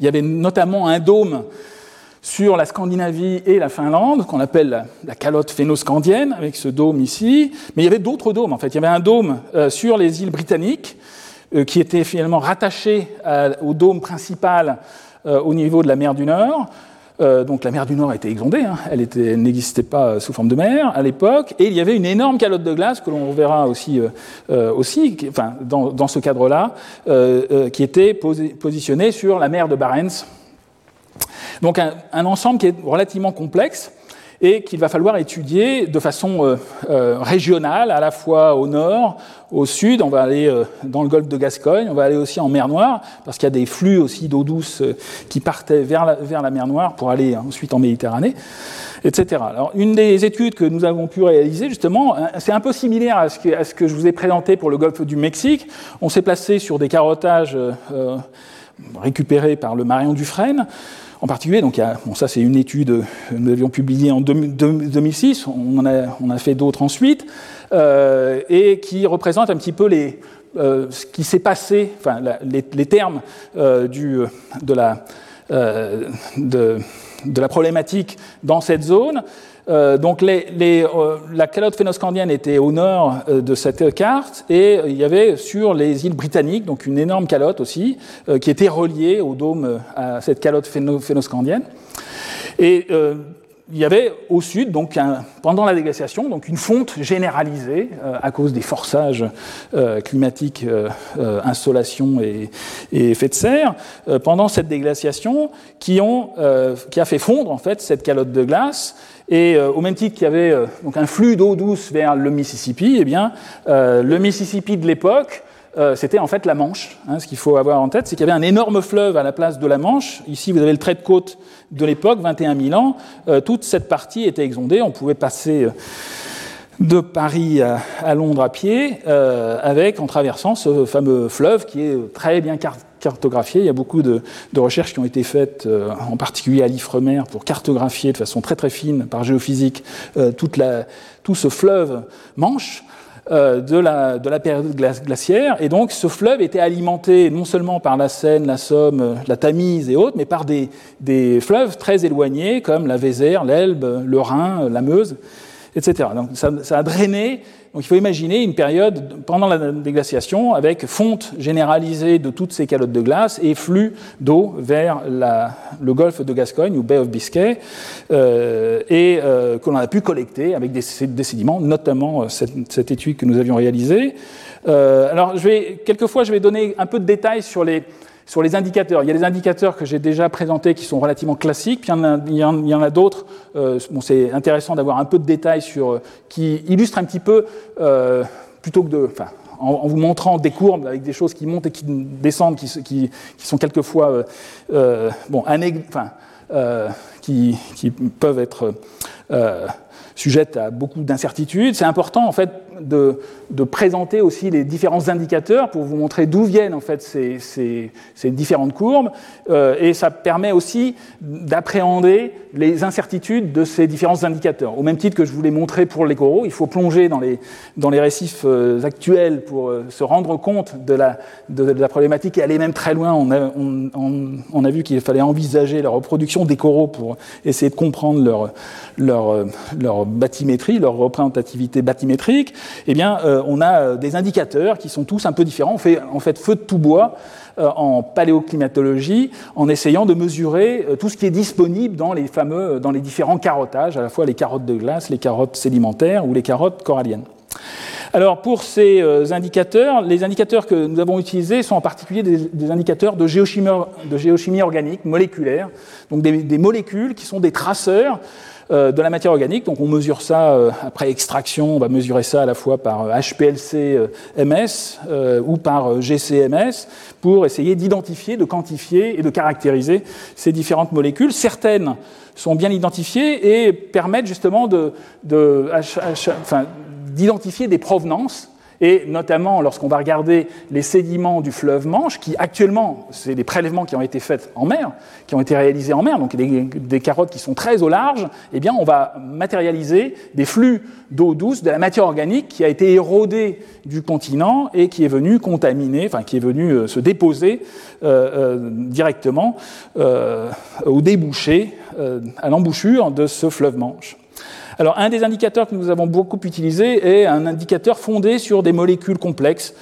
Il y avait notamment un dôme sur la Scandinavie et la Finlande, qu'on appelle la, calotte phénoscandienne, avec ce dôme ici. Mais il y avait d'autres dômes, en fait. Il y avait un dôme sur les îles britanniques, qui était finalement rattaché au dôme principal au niveau de la mer du Nord. Euh, donc la mer du Nord était exondée, hein. elle n'existait pas sous forme de mer à l'époque, et il y avait une énorme calotte de glace que l'on verra aussi, euh, euh, aussi enfin, dans, dans ce cadre-là, qui était positionnée sur la mer de Barents. Donc un ensemble qui est relativement complexe et qu'il va falloir étudier de façon euh, euh, régionale, à la fois au nord, au sud, on va aller euh, dans le golfe de Gascogne, on va aller aussi en mer Noire, parce qu'il y a des flux aussi d'eau douce qui partaient vers la, mer Noire pour aller ensuite en Méditerranée, etc. Alors, une des études que nous avons pu réaliser, justement, c'est un peu similaire à ce, que, à ce, que, je vous ai présenté pour le golfe du Mexique. On s'est placé sur des carottages récupérés par le Marion Dufresne, en particulier, donc ça c'est une étude que nous avions publiée en 2006, on, en a, fait d'autres ensuite, euh, et qui représente un petit peu euh, ce qui s'est passé, enfin les, termes euh, de, la problématique dans cette zone. Euh, donc les, les, euh, la calotte phénoscandienne était au nord euh, de cette carte et il y avait sur les îles britanniques donc une énorme calotte aussi qui était reliée au dôme à cette calotte phénoscandienne. Et il y avait au sud, donc, un, pendant la déglaciation, donc une fonte généralisée à cause des forçages climatiques, installation et, et, effet de serre, pendant cette déglaciation, qui, ont, qui a fait fondre en fait cette calotte de glace et euh, au même titre qu'il y avait euh, donc un flux d'eau douce vers le Mississippi, eh bien, euh, le Mississippi de l'époque, c'était en fait la Manche. Hein, ce qu'il faut avoir en tête, c'est qu'il y avait un énorme fleuve à la place de la Manche. Ici, vous avez le trait de côte de l'époque, 21 000 ans. toute cette partie était exondée. On pouvait passer de Paris à, Londres à pied, avec en traversant ce fameux fleuve qui est très bien cartographié. Il y a beaucoup de, recherches qui ont été faites, euh, en particulier à l'Ifremer, pour cartographier de façon très très fine, par géophysique, euh, tout ce fleuve Manche. Euh, de, la, de la période glaciaire. Et donc ce fleuve était alimenté non seulement par la Seine, la Somme, la Tamise et autres, mais par des, fleuves très éloignés comme la Vézère, l'Elbe, le Rhin, la Meuse, etc. Donc ça a drainé donc il faut imaginer une période pendant la déglaciation avec fonte généralisée de toutes ces calottes de glace et flux d'eau vers le golfe de Gascogne ou Bay of Biscay euh, et euh, que l'on a pu collecter avec des, des sédiments, notamment euh, cette, étude que nous avions réalisée. Alors je vais, quelquefois je vais donner un peu de détails sur les, sur les indicateurs, il y a des indicateurs que j'ai déjà présentés qui sont relativement classiques, puis il y en a, d'autres. Euh, bon, c'est intéressant d'avoir un peu de détails sur, euh, qui illustrent un petit peu, euh, plutôt que de, enfin, en, vous montrant des courbes avec des choses qui montent et qui descendent, qui, sont quelquefois bon, enfin, qui, qui, peuvent être sujettes à beaucoup d'incertitudes. C'est important en fait de, présenter aussi les différents indicateurs pour vous montrer d'où viennent en fait ces, différentes courbes, euh, et ça permet aussi d'appréhender les incertitudes de ces différents indicateurs. Au même titre que je vous l'ai montré pour les coraux, il faut plonger dans les, récifs euh, actuels pour euh, se rendre compte de la, problématique et aller même très loin. On a, vu qu'il fallait envisager la reproduction des coraux pour essayer de comprendre leur, leur, leur représentativité bathymétrique eh bien, euh, on a euh, des indicateurs qui sont tous un peu différents. On fait en fait feu de tout bois euh, en paléoclimatologie en essayant de mesurer tout ce qui est disponible dans les différents carottages, à la fois les carottes de glace, les carottes sédimentaires ou les carottes coralliennes. Alors pour ces indicateurs, les indicateurs que nous avons utilisés sont en particulier des, indicateurs de géochimie, organique, moléculaire, donc des, molécules qui sont des traceurs de la matière organique. Donc on mesure ça euh, après extraction, on va mesurer ça à la fois par HPLC-MS euh, ou par GCMS pour essayer d'identifier, de quantifier et de caractériser ces différentes molécules. Certaines sont bien identifiées et permettent justement d'identifier des provenances et notamment lorsqu'on va regarder les sédiments du fleuve Manche, qui actuellement, c'est des prélèvements qui ont été faits en mer, qui ont été réalisés en mer, donc des, carottes qui sont très au large, eh bien on va matérialiser des flux d'eau douce, de la matière organique qui a été érodée du continent et qui est venue contaminer, enfin qui est venue euh, se déposer euh, euh, directement au débouché, à l'embouchure de ce fleuve Manche. Alors, un des indicateurs que nous avons beaucoup utilisé est un indicateur fondé sur des molécules complexes,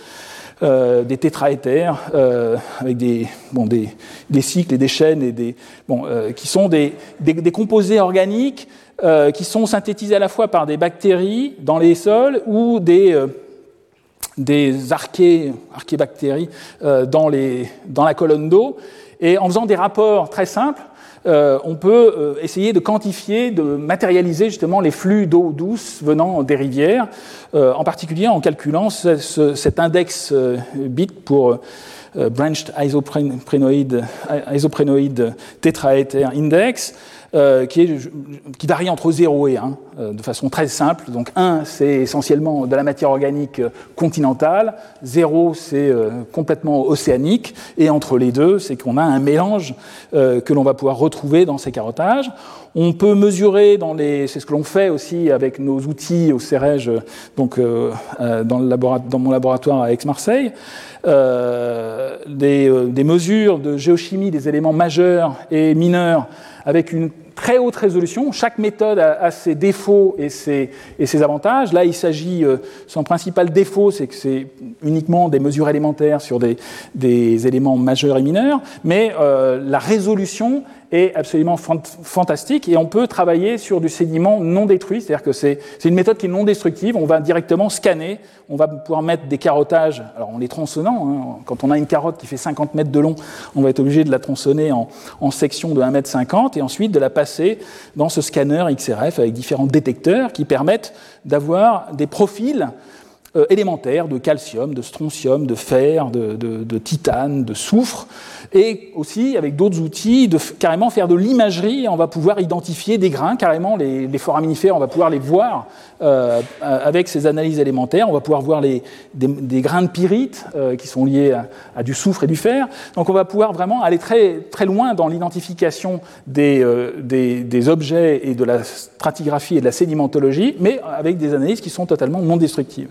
euh, des tétraéthers, euh, avec des, bon, des, des, cycles et des chaînes, et des, bon, euh, qui sont des, des composés organiques euh, qui sont synthétisés à la fois par des bactéries dans les sols ou des, des archées, archébactéries dans, les, dans la colonne d'eau. Et en faisant des rapports très simples, euh, on peut euh, essayer de quantifier, de matérialiser justement les flux d'eau douce venant des rivières, euh, en particulier en calculant cet index bit pour Branched Isoprenoid, isoprenoid Index, euh, qui, est, qui, varie entre 0 et 1, euh, de façon très simple. Donc 1, c'est essentiellement de la matière organique continentale, 0, c'est euh, complètement océanique, et entre les deux, c'est qu'on a un mélange que l'on va pouvoir retrouver dans ces carottages. On peut mesurer dans les, c'est ce que l'on fait aussi avec nos outils au CEREJ, donc dans, le dans, mon laboratoire à Aix-Marseille, des, des mesures de géochimie des éléments majeurs et mineurs avec une très haute résolution. Chaque méthode a, ses défauts et ses, et ses, avantages. Là, il s'agit, euh, son principal défaut, c'est que c'est uniquement des mesures élémentaires sur des, des éléments majeurs et mineurs, mais euh, la résolution est absolument fantastique et on peut travailler sur du sédiment non détruit, c'est-à-dire que c'est une méthode qui est non destructive, on va directement scanner, on va pouvoir mettre des carottages, alors en les tronçonnant, hein. quand on a une carotte qui fait 50 mètres de long, on va être obligé de la tronçonner en, en sections de 1 mètre 50 et ensuite de la passer dans ce scanner XRF avec différents détecteurs qui permettent d'avoir des profils euh, élémentaires de calcium, de strontium, de fer, de, titane, de soufre, et aussi avec d'autres outils de carrément faire de l'imagerie. On va pouvoir identifier des grains, carrément les, foraminifères, on va pouvoir les voir euh, avec ces analyses élémentaires. On va pouvoir voir des, grains de pyrite euh, qui sont liés à, du soufre et du fer. Donc on va pouvoir vraiment aller très, très loin dans l'identification des objets et de la stratigraphie et de la sédimentologie, mais avec des analyses qui sont totalement non destructives.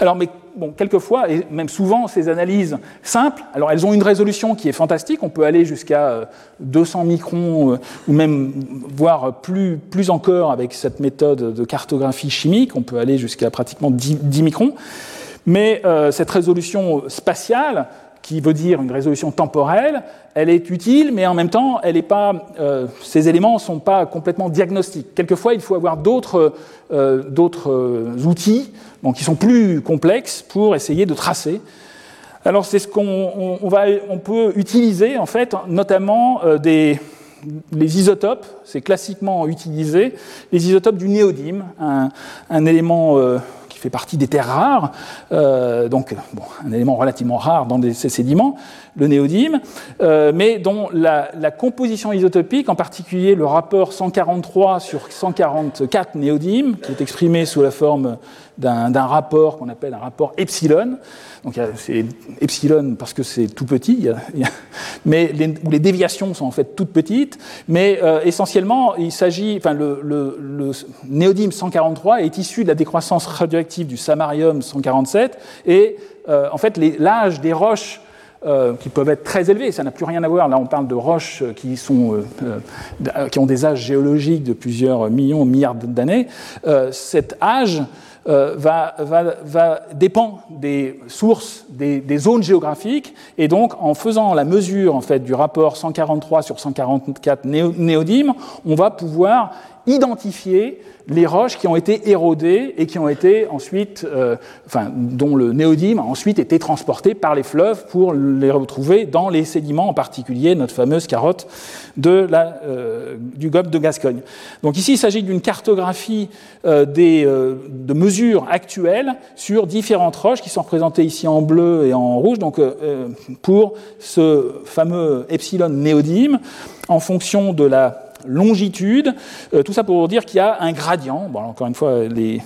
Alors, mais bon, quelquefois, et même souvent, ces analyses simples, alors elles ont une résolution qui est fantastique, on peut aller jusqu'à 200 euh, microns, euh, ou même voire plus, plus encore avec cette méthode de cartographie chimique, on peut aller jusqu'à pratiquement 10, microns. Mais euh, cette résolution spatiale, qui veut dire une résolution temporelle, elle est utile, mais en même temps, elle pas, euh, ces éléments ne sont pas complètement diagnostiques. Quelquefois, il faut avoir d'autres euh, euh, outils qui sont plus complexes pour essayer de tracer. Alors, c'est ce qu'on on, on peut utiliser, en fait, notamment des, les isotopes, c'est classiquement utilisé, les isotopes du néodyme, un élément fait partie des terres rares, donc bon, un élément relativement rare dans ces sédiments, le néodyme, mais dont la, la, composition isotopique, en particulier le rapport 143 sur 144 néodymes, qui est exprimé sous la forme d'un rapport qu'on appelle un rapport epsilon. Donc c'est epsilon parce que c'est tout petit, mais où les déviations sont en fait toutes petites. Mais euh, essentiellement, il s'agit, enfin le, néodyme 143 est issu de la décroissance radioactive du samarium 147 et euh, en fait l'âge des roches euh, qui peuvent être très élevés, ça n'a plus rien à voir. Là, on parle de roches qui, sont, qui ont des âges géologiques de plusieurs millions, milliards d'années. cet âge euh, va, dépend des sources, des, des, zones géographiques, et donc en faisant la mesure en fait du rapport 143 sur 144 néodymes, on va pouvoir identifier les roches qui ont été érodées et qui ont été ensuite, euh, enfin, dont le néodyme a ensuite été transporté par les fleuves pour les retrouver dans les sédiments, en particulier notre fameuse carotte euh, du GOP de Gascogne. Donc ici, il s'agit d'une cartographie euh, des, de mesures actuelles sur différentes roches qui sont représentées ici en bleu et en rouge. Donc pour ce fameux epsilon néodyme, en fonction de la longitude, euh, tout ça pour dire qu'il y a un gradient. Encore une fois, euh, il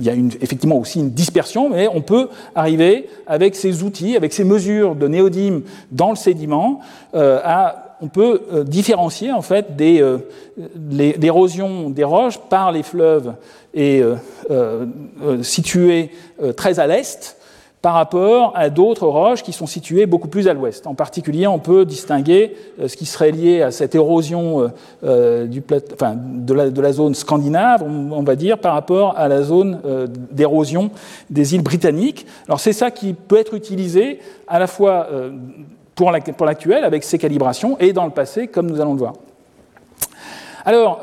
y a effectivement aussi une dispersion, mais on peut arriver avec ces outils, avec ces mesures de néodyme dans le sédiment, euh, on peut différencier en fait l'érosion des roches par les fleuves et situés très à l'est par rapport à d'autres roches qui sont situées beaucoup plus à l'ouest. En particulier, on peut distinguer euh, ce qui serait lié à cette érosion euh, euh, de, la, zone scandinave, on, va dire, par rapport à la zone d'érosion des îles britanniques. Alors c'est ça qui peut être utilisé à la fois pour l'actuel, avec ces calibrations, et dans le passé, comme nous allons le voir. Alors,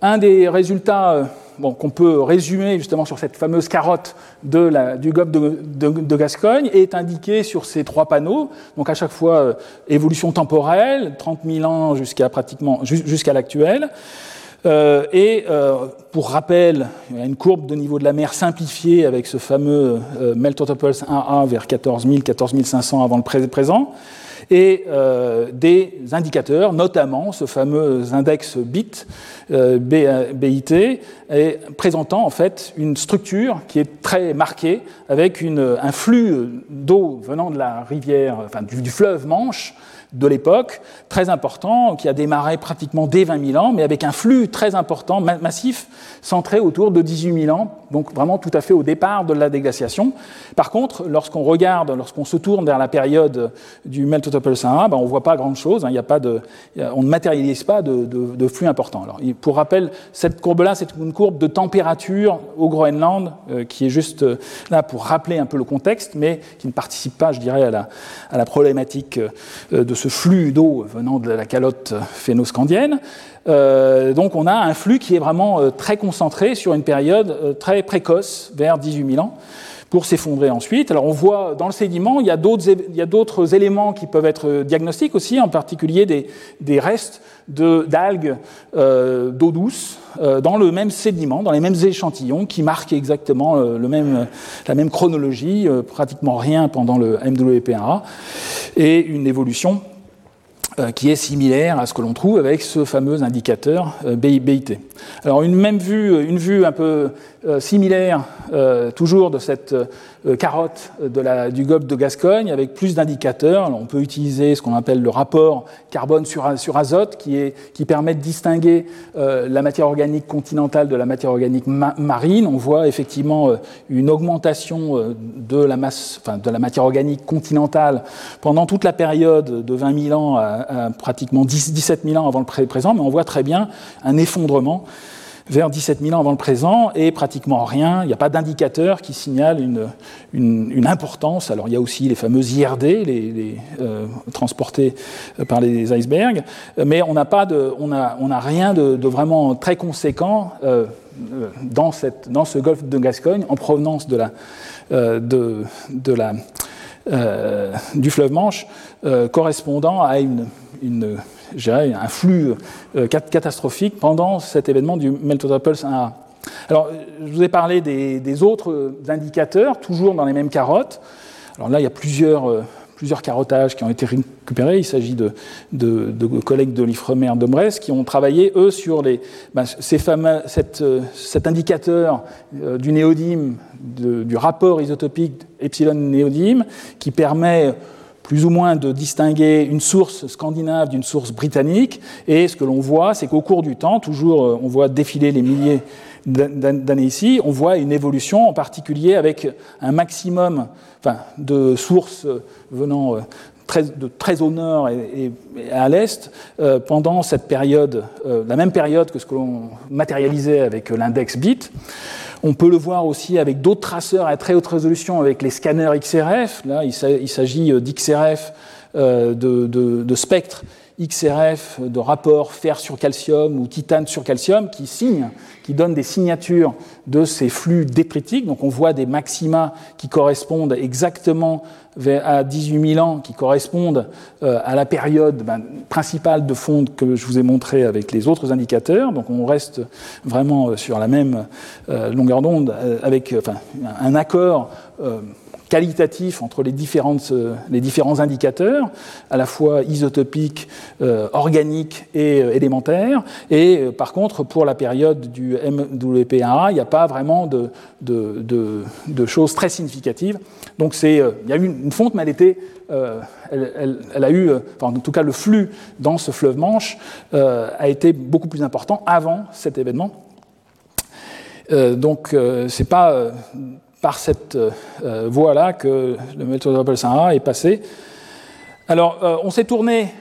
un des résultats qu'on peut résumer justement sur cette fameuse carotte de la, du GOP de, Gascogne est indiqué sur ces trois panneaux. Donc à chaque fois, euh, évolution temporelle, 30 000 ans jusqu'à pratiquement jusqu'à l'actuel. Euh, et euh, pour rappel, il y a une courbe de niveau de la mer simplifiée avec ce fameux Meltotopos 1A vers 14 000, 14 500 avant le présent et euh, des indicateurs, notamment ce fameux index BIT, euh, et présentant en fait une structure qui est très marquée avec un flux d'eau venant de la rivière, enfin du fleuve Manche, de l'époque, très important, qui a démarré pratiquement dès 20 000 ans, mais avec un flux très important, massif, centré autour de 18 000 ans, donc vraiment tout à fait au départ de la déglaciation. Par contre, lorsqu'on regarde, lorsqu'on se tourne vers la période du Meltotopol 1 ben on ne voit pas grand-chose, hein, on ne matérialise pas de, flux important. Alors, pour rappel, cette courbe-là, c'est une courbe de température au Groenland, euh, qui est juste euh, là pour rappeler un peu le contexte, mais qui ne participe pas, je dirais, à la, à la problématique euh, de ce ce flux d'eau venant de la calotte phénoscandienne. Euh, donc on a un flux qui est vraiment euh, très concentré sur une période euh, très précoce, vers 18 000 ans, pour s'effondrer ensuite. Alors on voit dans le sédiment, il y a d'autres éléments qui peuvent être diagnostiques aussi, en particulier des, des restes d'algues d'eau douce dans le même sédiment, dans les mêmes échantillons, qui marquent exactement le même, la même chronologie, pratiquement rien pendant le MWP1A, et une évolution qui est similaire à ce que l'on trouve avec ce fameux indicateur euh, BIT. Alors une même vue, une vue un peu euh, similaire, toujours de cette carotte de la, du GOP de Gascogne, avec plus d'indicateurs. On peut utiliser ce qu'on appelle le rapport carbone sur, azote, qui, permet de distinguer la matière organique continentale de la matière organique marine. On voit effectivement une augmentation de la masse, de la matière organique continentale pendant toute la période de 20 000 ans à, pratiquement 17 000 ans avant le présent, mais on voit très bien un effondrement vers 17 000 ans avant le présent et pratiquement rien. Il n'y a pas d'indicateur qui signale une, une, importance. Alors il y a aussi les fameux IRD, les, euh, transportés par les icebergs, mais on n'a on a, on a rien de, vraiment très conséquent euh, dans, cette, dans ce golfe de Gascogne en provenance de la, euh, de, de la du fleuve Manche correspondant à une, un flux catastrophique pendant cet événement du Meltwater Pulse 1A. Alors, je vous ai parlé des, autres indicateurs, toujours dans les mêmes carottes. Alors là, il y a plusieurs, euh, carottages qui ont été récupérés. Il s'agit de, collègues de l'Ifremer de Brest qui ont travaillé, eux, sur ben, ces fameux, euh, cet indicateur euh, du néodyme, du rapport isotopique epsilon-néodyme, qui permet plus ou moins de distinguer une source scandinave d'une source britannique. Et ce que l'on voit, c'est qu'au cours du temps, toujours, on voit défiler les milliers d'années ici, on voit une évolution, en particulier avec un maximum de sources venant euh, très, de très au nord et, à l'est euh, pendant cette période, euh, la même période que ce que l'on matérialisait avec l'index bit. On peut le voir aussi avec d'autres traceurs à très haute résolution, avec les scanners XRF. Là, il s'agit d'XRF de, de, de spectres XRF de rapport fer sur calcium ou titane sur calcium qui signent, qui donnent des signatures de ces flux détritiques. Donc on voit des maxima qui correspondent exactement à 18 000 ans, qui correspondent euh, à la période ben, principale de fonte que je vous ai montré avec les autres indicateurs. Donc on reste vraiment euh, sur la même euh, longueur d'onde avec un accord qualitatif entre les, différentes, euh, les différents indicateurs, à la fois isotopiques, euh, organiques et euh, élémentaires. Et par contre, pour la période du MWP1A, il n'y a pas vraiment de, de, choses très significatives. Donc il y a eu une fonte, mais elle était elle, a eu, enfin, en tout cas le flux dans ce fleuve Manche a été beaucoup plus important avant cet événement. donc ce n'est pas par cette euh, euh, voie-là que le méthodologie 1A est passé. Alors, euh, on s'est tourné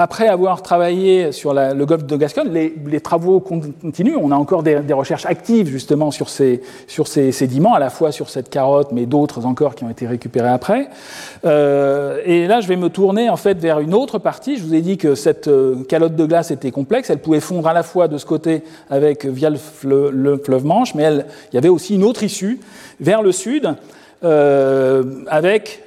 après avoir travaillé sur le golfe de Gascogne, les, travaux continuent. On a encore des, recherches actives justement sur ces, sur ces sédiments, à la fois sur cette carotte, mais d'autres encore qui ont été récupérés après. Euh, et là, je vais me tourner en fait vers une autre partie. Je vous ai dit que cette euh, calotte de glace était complexe. Elle pouvait fondre à la fois de ce côté avec via le, fleuve Manche, mais elle, il y avait aussi une autre issue vers le sud euh, avec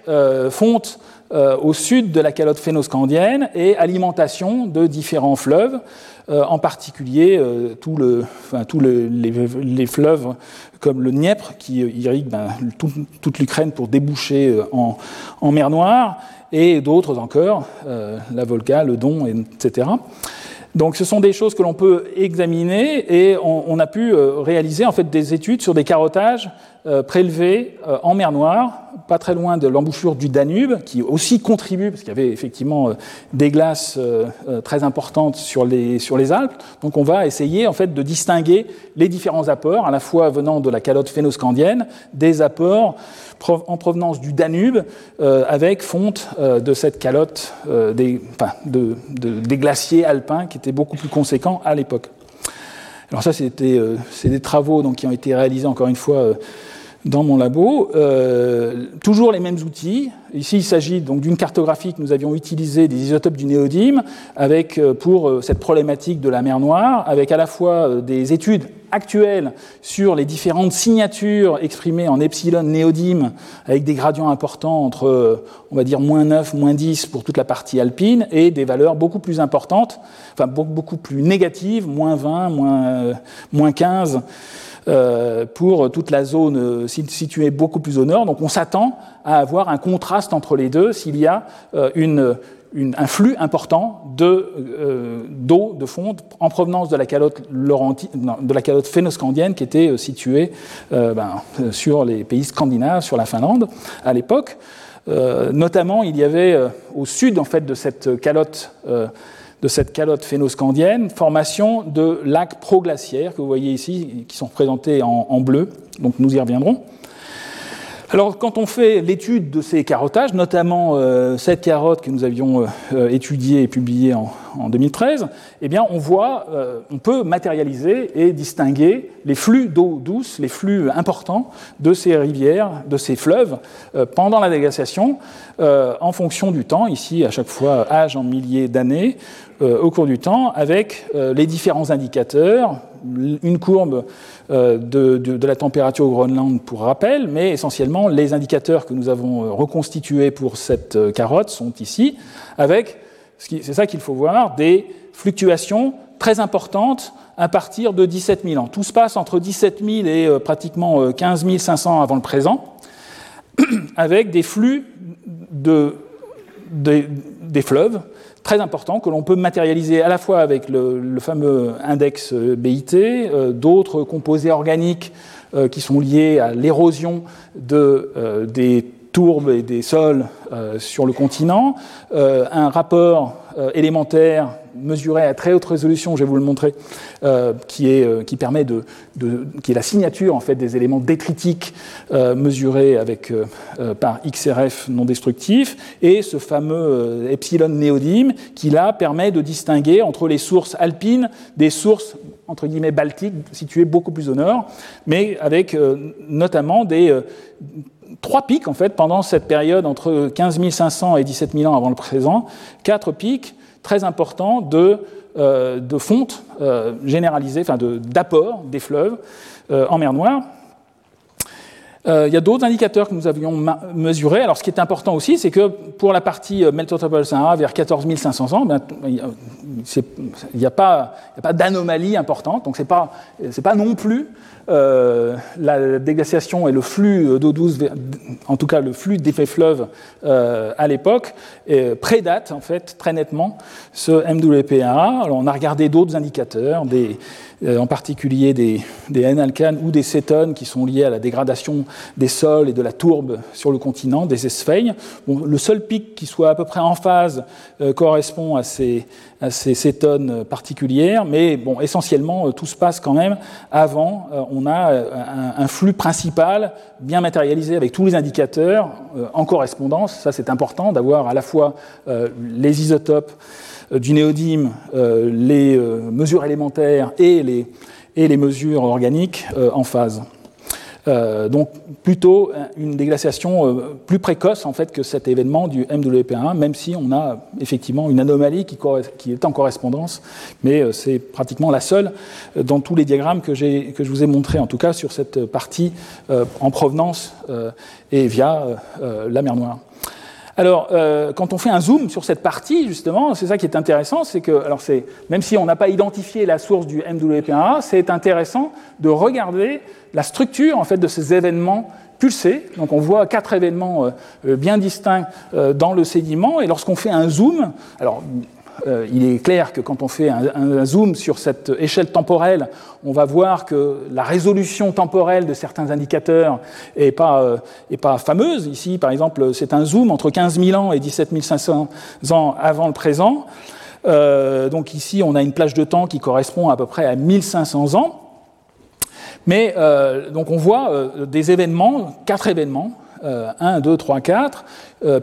fonte euh, au sud de la calotte phénoscandienne et alimentation de différents fleuves, euh, en particulier euh, tous les, fleuves comme le Dniepr qui irrigue ben, toute l'Ukraine pour déboucher en, mer Noire, et d'autres encore, la Volga, le Don, etc. Donc ce sont des choses que l'on peut examiner et on, a pu réaliser en fait des études sur des carottages prélevés en mer Noire pas très loin de l'embouchure du Danube, qui aussi contribue, parce qu'il y avait effectivement euh, des glaces euh, euh, très importantes sur les, sur les Alpes. Donc on va essayer en fait de distinguer les différents apports, à la fois venant de la calotte phénoscandienne, des apports en provenance du Danube, avec fonte de cette calotte des, enfin, de, des glaciers alpins qui étaient beaucoup plus conséquents à l'époque. Alors ça, c'était c'est des travaux donc, qui ont été réalisés encore une fois dans mon labo. Euh, toujours les mêmes outils. Ici, il s'agit donc d'une cartographie que nous avions utilisée des isotopes du néodyme avec, euh, pour euh, cette problématique de la mer Noire, avec à la fois des études actuelles sur les différentes signatures exprimées en epsilon néodyme avec des gradients importants entre, on va dire, moins 9, moins 10 pour toute la partie alpine et des valeurs beaucoup plus importantes, enfin beaucoup plus négatives, moins 20, moins, moins 15 euh, pour toute la zone euh, située beaucoup plus au nord. Donc on s'attend à avoir un contraste entre les deux s'il y a euh, un flux important d'eau de, fonte en provenance de la calotte, de la calotte phénoscandienne qui était située ben, sur les pays scandinaves, sur la Finlande à l'époque. notamment, il y avait au sud en fait, de cette calotte de cette calotte phénoscandienne, formation de lacs proglaciaires que vous voyez ici, qui sont représentés en, bleu, donc nous y reviendrons. Alors, quand on fait l'étude de ces carottages, notamment euh, cette carotte que nous avions euh, étudiée et publiée en, 2013, eh bien, on voit, euh, on peut matérialiser et distinguer les flux d'eau douce, les flux importants de ces rivières, de ces fleuves, pendant la déglaciation, en fonction du temps, ici à chaque fois âge en milliers d'années, au cours du temps, avec les différents indicateurs, une courbe euh, de, la température au Groenland pour rappel, mais essentiellement les indicateurs que nous avons euh, reconstitués pour cette euh, carotte sont ici, avec c'est ça qu'il faut voir, des fluctuations très importantes à partir de 17 000 ans. Tout se passe entre 17 000 et pratiquement 15 euh, 500 avant le présent, (clears throat) avec des flux de, des fleuves très importants que l'on peut matérialiser à la fois avec le, fameux index euh, BIT, d'autres composés organiques qui sont liés à l'érosion de, des tourbes et des sols sur le continent, un rapport élémentaire mesuré à très haute résolution, je vais vous le montrer, euh, qui, est, euh, qui permet de, qui est la signature en fait des éléments détritiques euh, mesurés avec par XRF non destructif, et ce fameux epsilon néodyme qui là permet de distinguer entre les sources alpines des sources entre guillemets baltiques situées beaucoup plus au nord, mais avec notamment des trois pics en fait pendant cette période entre 15 500 et 17 000 ans avant le présent, quatre pics très important de, euh, de fonte euh, généralisée, enfin d'apport des fleuves euh, en mer Noire. Il y a d'autres indicateurs que nous avions mesurés. Alors, ce qui est important aussi, c'est que pour la partie Meltotopol Sahara, vers 14 500 ans, ben, il n'y a pas, pas d'anomalie importante. Donc, ce n'est pas, pas non plus euh, la déglaciation et le flux d'eau douce, en tout cas le flux d'effet fleuve euh, à l'époque, prédate en fait très nettement ce MWPA. Alors on a regardé d'autres indicateurs, des, euh, en particulier des, des N-alcanes ou des cétones qui sont liés à la dégradation des sols et de la tourbe sur le continent, des esphènes. Bon, le seul pic qui soit à peu près en phase correspond à ces, à ces cétones particulières, mais bon, essentiellement, tout se passe quand même avant on a euh, un, flux principal bien matérialisé avec tous les indicateurs euh, en correspondance. Ça, c'est important d'avoir à la fois euh, les isotopes du néodyme, les mesures élémentaires et les, et les mesures organiques en phase. Euh, donc plutôt une déglaciation euh, plus précoce en fait que cet événement du MWP1, même si on a effectivement une anomalie qui, est en correspondance, mais euh, c'est pratiquement la seule dans tous les diagrammes que, que je vous ai montrés, en tout cas sur cette partie en provenance et via la mer Noire. Alors, euh, quand on fait un zoom sur cette partie, justement, c'est ça qui est intéressant, c'est que, alors c'est, même si on n'a pas identifié la source du MWP1A, c'est intéressant de regarder la structure en fait de ces événements pulsés. Donc, on voit quatre événements euh, euh, bien distincts dans le sédiment, et lorsqu'on fait un zoom, alors euh, il est clair que quand on fait un, zoom sur cette échelle temporelle, on va voir que la résolution temporelle de certains indicateurs n'est pas, euh, pas fameuse. Ici, par exemple, c'est un zoom entre 15 000 ans et 17 500 ans avant le présent. Euh, donc ici, on a une plage de temps qui correspond à peu près à 1500 ans. Mais donc on voit des événements, quatre événements, 1, 2, 3, 4,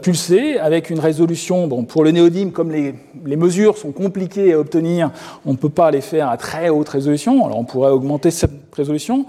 pulsés avec une résolution, bon, pour le néodyme, comme les, mesures sont compliquées à obtenir, on ne peut pas les faire à très haute résolution, alors on pourrait augmenter cette résolution,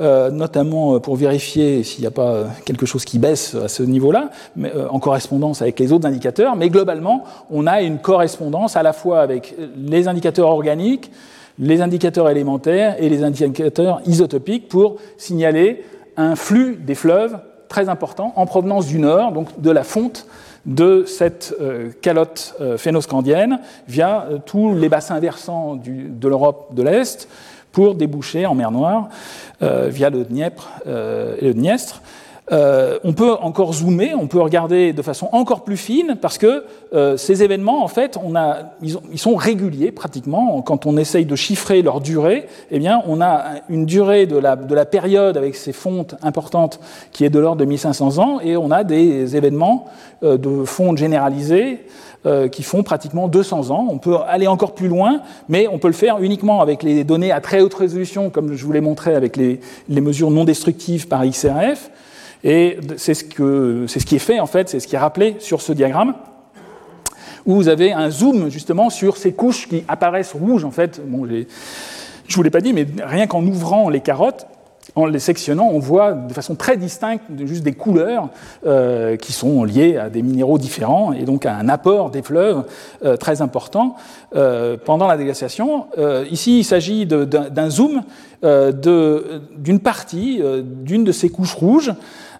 euh, notamment pour vérifier s'il n'y a pas quelque chose qui baisse à ce niveau-là, euh, en correspondance avec les autres indicateurs, mais globalement, on a une correspondance à la fois avec les indicateurs organiques, les indicateurs élémentaires et les indicateurs isotopiques pour signaler un flux des fleuves très important en provenance du nord, donc de la fonte de cette euh, calotte euh, phénoscandienne via euh, tous les bassins versants de l'Europe de l'Est pour déboucher en mer Noire via le Dniepr et le Dniestre. Euh, on peut encore zoomer, on peut regarder de façon encore plus fine, parce que euh, ces événements, en fait, on a, ils, sont réguliers pratiquement. Quand on essaye de chiffrer leur durée, eh bien, on a une durée de la, de la période avec ces fontes importantes qui est de l'ordre de 1500 ans, et on a des événements euh, de fonte généralisées qui font pratiquement 200 ans. On peut aller encore plus loin, mais on peut le faire uniquement avec les données à très haute résolution, comme je vous l'ai montré avec les, les mesures non destructives par XRF. Et c'est ce, qui est fait, en fait, c'est ce qui est rappelé sur ce diagramme, où vous avez un zoom, justement, sur ces couches qui apparaissent rouges, en fait. Bon, je ne vous l'ai pas dit, mais rien qu'en ouvrant les carottes, en les sectionnant, on voit de façon très distincte juste des couleurs euh, qui sont liées à des minéraux différents et donc à un apport des fleuves euh, très important euh, pendant la déglaciation. ici, il s'agit d'un zoom d'une partie d'une de ces couches rouges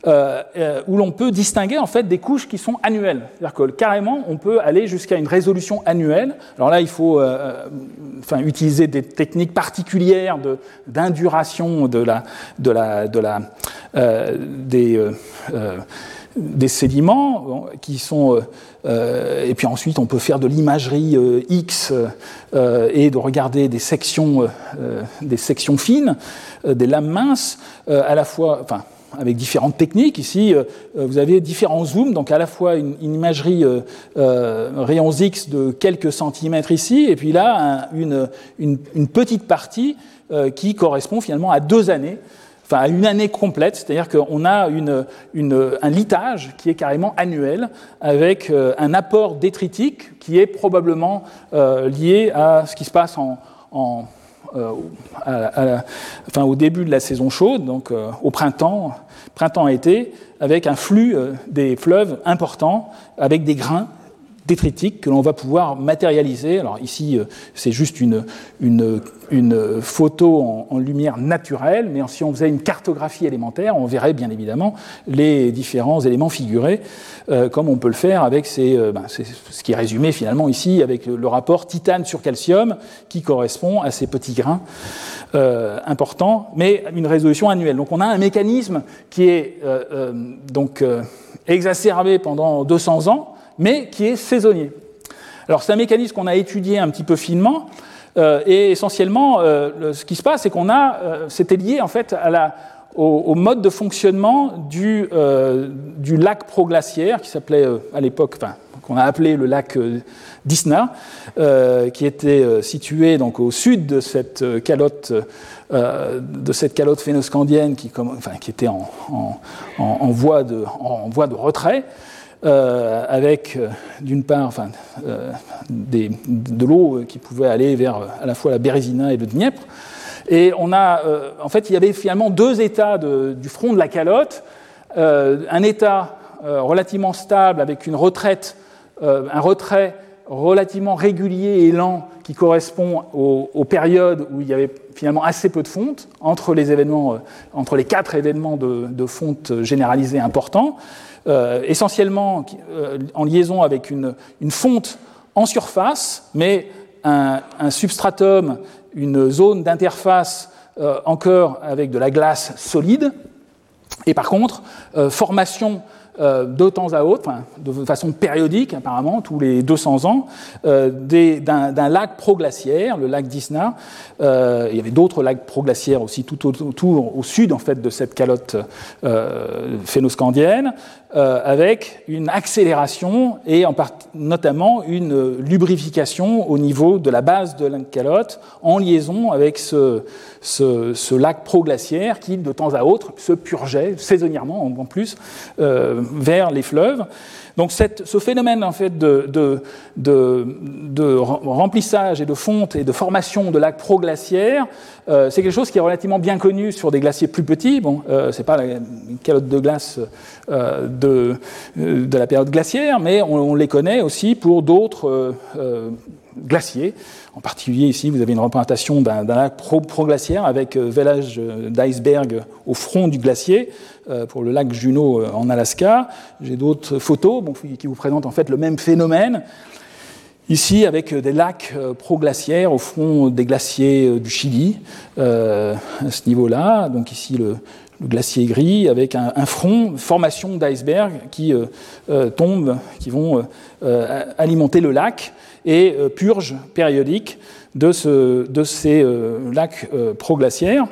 où l'on peut distinguer en fait des couches qui sont annuelles. C'est-à-dire que carrément, on peut aller jusqu'à une résolution annuelle. Alors là, il faut enfin, utiliser des techniques particulières d'induration de, la, de la, de la, des sédiments qui sont euh, et puis ensuite on peut faire de l'imagerie euh, X euh, et de regarder des sections des sections fines des lames minces à la fois avec différentes techniques. Ici, vous avez différents zooms, donc à la fois une, imagerie rayons X de quelques centimètres ici, et puis là, une, petite partie qui correspond finalement à deux années enfin à une année complète, c'est-à-dire qu'on a un litage qui est carrément annuel avec euh, un apport détritique qui est probablement euh, lié à ce qui se passe en euh, au début de la saison chaude, donc au printemps, printemps-été, avec un flux des fleuves important, avec des grains détritiques que l'on va pouvoir matérialiser. Alors ici, euh, c'est juste une, une, photo en, lumière naturelle, mais si on faisait une cartographie élémentaire, on verrait bien évidemment les différents éléments figurés, euh, comme on peut le faire avec ces, euh, ben, ce qui est résumé finalement ici avec le, rapport titane sur calcium, qui correspond à ces petits grains importants, mais une résolution annuelle. Donc on a un mécanisme qui est donc exacerbé pendant 200 ans, mais qui est saisonnier. Alors c'est un mécanisme qu'on a étudié un petit peu finement, euh, et essentiellement, euh, ce qui se passe, c'est qu'on a, euh, c'était lié en fait au, mode de fonctionnement du, lac proglaciaire, qui s'appelait à l'époque, qu'on a appelé le lac Disna, qui était situé donc au sud de cette calotte, de cette calotte phénoscandienne qui, qui était en voie de retrait. Euh, avec euh, d'une part euh, de l'eau qui pouvait aller vers à la fois la Bérésina et le Dniepr. Et on a, en fait, il y avait finalement deux états du front de la calotte. un état relativement stable avec une retraite, un retrait relativement régulier et lent qui correspond aux, aux, périodes où il y avait finalement assez peu de fonte entre les événements, entre les quatre événements de, de fonte généralisée importants. Euh, essentiellement euh, en liaison avec une, fonte en surface, mais un, substratum, une zone d'interface euh, encore avec de la glace solide. Et par contre, formation de temps à autre, de façon périodique apparemment, tous les 200 ans, d'un lac proglaciaire, le lac d'Isna. Il y avait d'autres lacs proglaciaires aussi tout autour, au sud en fait de cette calotte phénoscandienne, avec une accélération et en notamment une lubrification au niveau de la base de la calotte en liaison avec ce, ce, lac proglaciaire qui, de temps à autre, se purgeait saisonnièrement en plus vers les fleuves. Donc ce phénomène en fait de, remplissage et de fonte et de formation de lacs proglaciaires, euh, c'est quelque chose qui est relativement bien connu sur des glaciers plus petits. Bon, euh, c'est pas une calotte de glace euh, de, de la période glaciaire, mais on, les connaît aussi pour d'autres glaciers. En particulier ici, vous avez une représentation d'un lac proglaciaire avec vélage d'iceberg au front du glacier. Euh, pour le lac Juno euh, en Alaska. J'ai d'autres photos qui vous présentent en fait le même phénomène. Ici, avec des lacs euh, proglaciaires au fond des glaciers du Chili, à ce niveau-là. Donc ici, le, glacier gris avec un, front, formation d'iceberg qui tombent, qui vont alimenter le lac et purge périodique de, de ces lacs proglaciaires.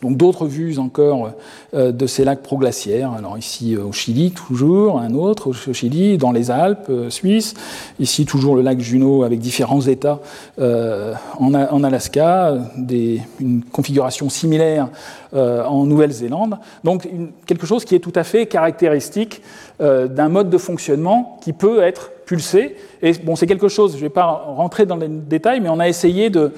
Donc d'autres vues encore euh, de ces lacs proglaciaires. Alors ici euh, au Chili toujours, un autre au Chili, dans les Alpes euh, suisses. Ici toujours le lac Juno avec différents états en, Alaska, une configuration similaire en Nouvelle-Zélande. Donc quelque chose qui est tout à fait caractéristique d'un mode de fonctionnement qui peut être pulsé. Et bon, c'est quelque chose, je ne vais pas rentrer dans les détails, mais on a essayé de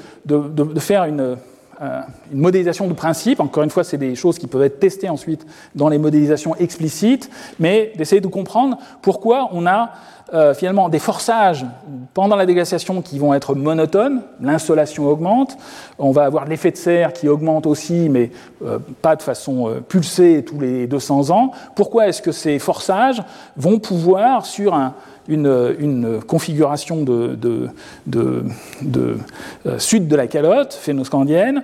faire une euh, une modélisation de principe. Encore une fois, c'est des choses qui peuvent être testées ensuite dans les modélisations explicites, mais d'essayer de comprendre pourquoi on a euh, finalement des forçages pendant la déglaciation qui vont être monotones, l'insolation augmente, on va avoir l'effet de serre qui augmente aussi, mais euh, pas de façon euh, pulsée tous les 200 ans. Pourquoi est-ce que ces forçages vont pouvoir, sur une, configuration de, sud de la calotte phénoscandienne,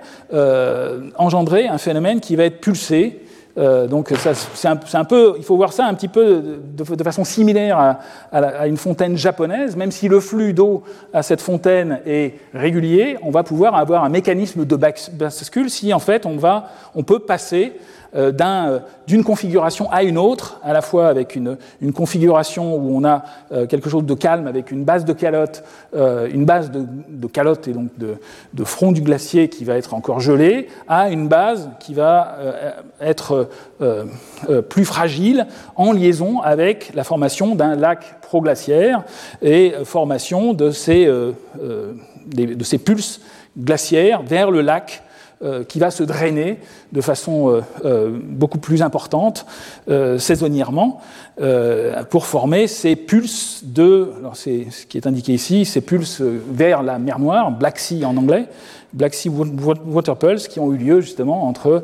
engendrer un phénomène qui va être pulsé euh, donc c'est un, peu, il faut voir ça un petit peu de, façon similaire à, une fontaine japonaise. Même si le flux d'eau à cette fontaine est régulier, on va pouvoir avoir un mécanisme de bascule si en fait on, va, on peut passer euh, euh, d'une configuration à une autre, à la fois avec une, configuration où on a euh, quelque chose de calme avec une base de calotte, une base de, calotte et donc de, front du glacier qui va être encore gelé, à une base qui va être plus fragile en liaison avec la formation d'un lac proglaciaire et formation de ces, de ces pulses glaciaires vers le lac qui va se drainer de façon euh, euh, beaucoup plus importante saisonnièrement pour former ces pulses de, alors c'est ce qui est indiqué ici, ces pulses vers la mer Noire, Black Sea en anglais, Black Sea Water Pulse, qui ont eu lieu justement entre euh,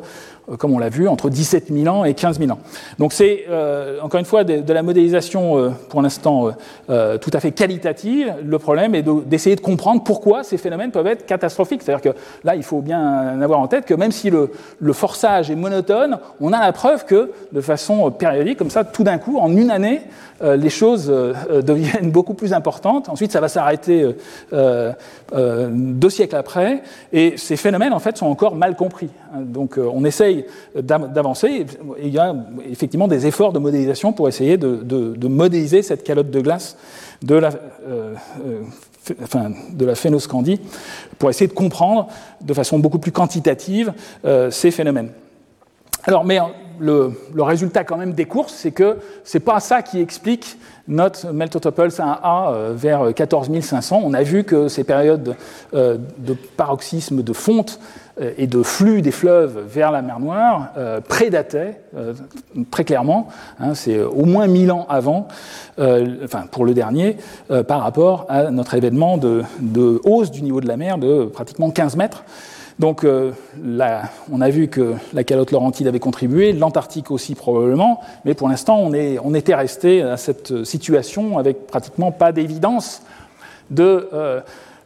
comme on l'a vu, entre 17 000 ans et 15 000 ans. Donc c'est, euh, encore une fois, de, la modélisation, euh, pour l'instant, tout à fait qualitative. Le problème est d'essayer de, comprendre pourquoi ces phénomènes peuvent être catastrophiques. C'est-à-dire que là, il faut bien avoir en tête que même si le, le, forçage est monotone, on a la preuve que, de façon périodique, comme ça, tout d'un coup, en une année, les choses deviennent beaucoup plus importantes. Ensuite, ça va s'arrêter deux siècles après. Et ces phénomènes, en fait, sont encore mal compris. Donc on essaye d'avancer. Il y a effectivement des efforts de modélisation pour essayer de, modéliser cette calotte de glace de la, euh, euh, de la phénoscandie, pour essayer de comprendre de façon beaucoup plus quantitative euh, ces phénomènes. Alors, mais le, résultat quand même des courses, c'est que c'est pas ça qui explique notre Meltotopulse 1A vers 14 500. On a vu que ces périodes de paroxysme, de fonte, et de flux des fleuves vers la mer Noire euh, prédataient euh, très clairement, hein, c'est au moins 1000 ans avant, enfin pour le dernier, par rapport à notre événement de, hausse du niveau de la mer de pratiquement 15 mètres. Donc on a vu que la calotte laurentide avait contribué, l'Antarctique aussi probablement, mais pour l'instant on, était resté à cette situation avec pratiquement pas d'évidence de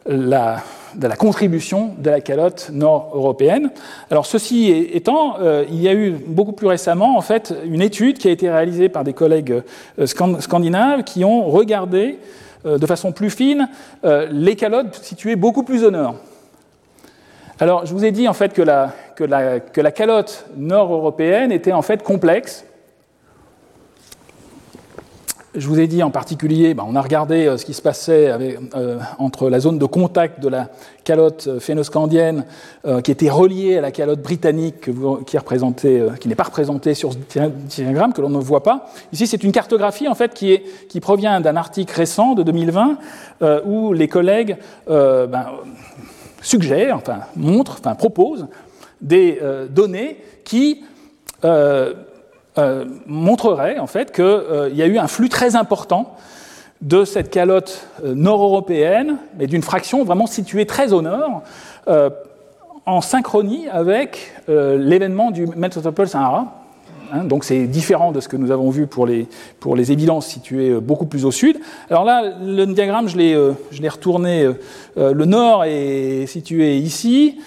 la, de la contribution de la calotte nord-européenne. Alors ceci étant, euh, il y a eu beaucoup plus récemment en fait une étude qui a été réalisée par des collègues euh, scandinaves qui ont regardé euh, de façon plus fine les calottes situées beaucoup plus au nord. Alors je vous ai dit en fait que la, que la, que la calotte nord-européenne était en fait complexe je vous ai dit en particulier, ben, on a regardé euh, ce qui se passait euh, entre la zone de contact de la calotte euh, phénoscandienne qui était reliée à la calotte britannique qui, qui n'est pas représentée sur ce diagramme, que l'on ne voit pas. Ici, c'est une cartographie en fait qui, provient d'un article récent de 2020 où les collègues ben, suggèrent, enfin montrent, enfin proposent des données qui euh, montrerait en fait qu'il euh, y a eu un flux très important de cette calotte euh, nord-européenne, mais d'une fraction vraiment située très au nord, en synchronie avec l'événement du Metropole-Sahara. Hein, donc c'est différent de ce que nous avons vu pour les, pour les évidences situées beaucoup plus au sud. Alors là, le diagramme, je l'ai retourné. le nord est situé ici.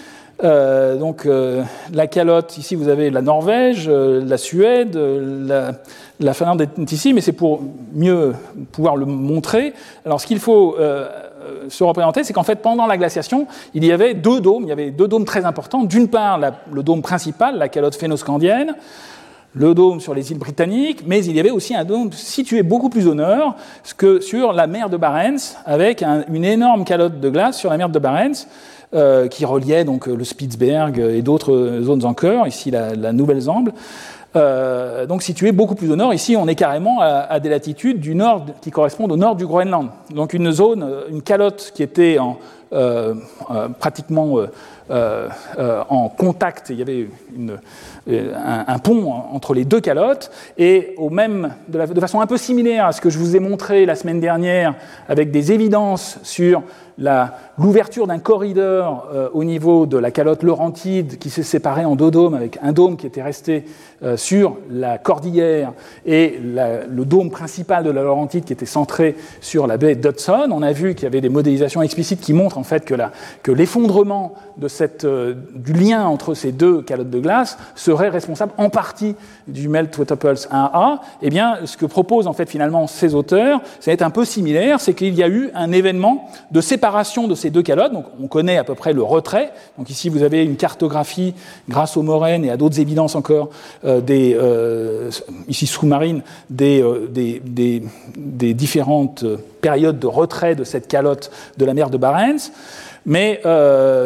Euh, donc euh, la calotte, ici vous avez la Norvège, euh, la Suède, la, Finlande est ici, mais c'est pour mieux pouvoir le montrer. Alors ce qu'il faut se représenter, c'est qu'en fait pendant la glaciation, il y avait deux dômes, il y avait deux dômes très importants. D'une part le dôme principal, la calotte phénoscandienne, le dôme sur les îles britanniques, mais il y avait aussi un dôme situé beaucoup plus au nord, que sur la mer de Barents, avec une énorme calotte de glace sur la mer de Barents, euh, qui reliait donc le Spitzberg et d'autres zones encore, ici la, Nouvelle-Zambie. Euh, donc situé beaucoup plus au nord. Ici, on est carrément à, des latitudes du nord qui correspondent au nord du Groenland. Donc une zone, une calotte qui était en, pratiquement en contact. Il y avait un, pont entre les deux calottes. Et au même, de, façon un peu similaire à ce que je vous ai montré la semaine dernière, avec des évidences sur l'ouverture d'un corridor euh, au niveau de la calotte laurentide qui s'est séparée en deux dômes, avec un dôme qui était resté euh, sur la cordillère et le dôme principal de la laurentide qui était centré sur la baie d'Hudson. On a vu qu'il y avait des modélisations explicites qui montrent en fait que l'effondrement euh, du lien entre ces deux calottes de glace serait responsable en partie du melt water pulse 1A. Eh bien, ce que proposent en fait finalement ces auteurs, c'est un peu similaire, c'est qu'il y a eu un événement de séparation de ces deux calottes, donc on connaît à peu près le retrait. Donc ici, vous avez une cartographie grâce aux moraines et à d'autres évidences encore, euh, des, euh, ici sous-marines, des, euh, différentes périodes de retrait de cette calotte de la mer de Barents. Mais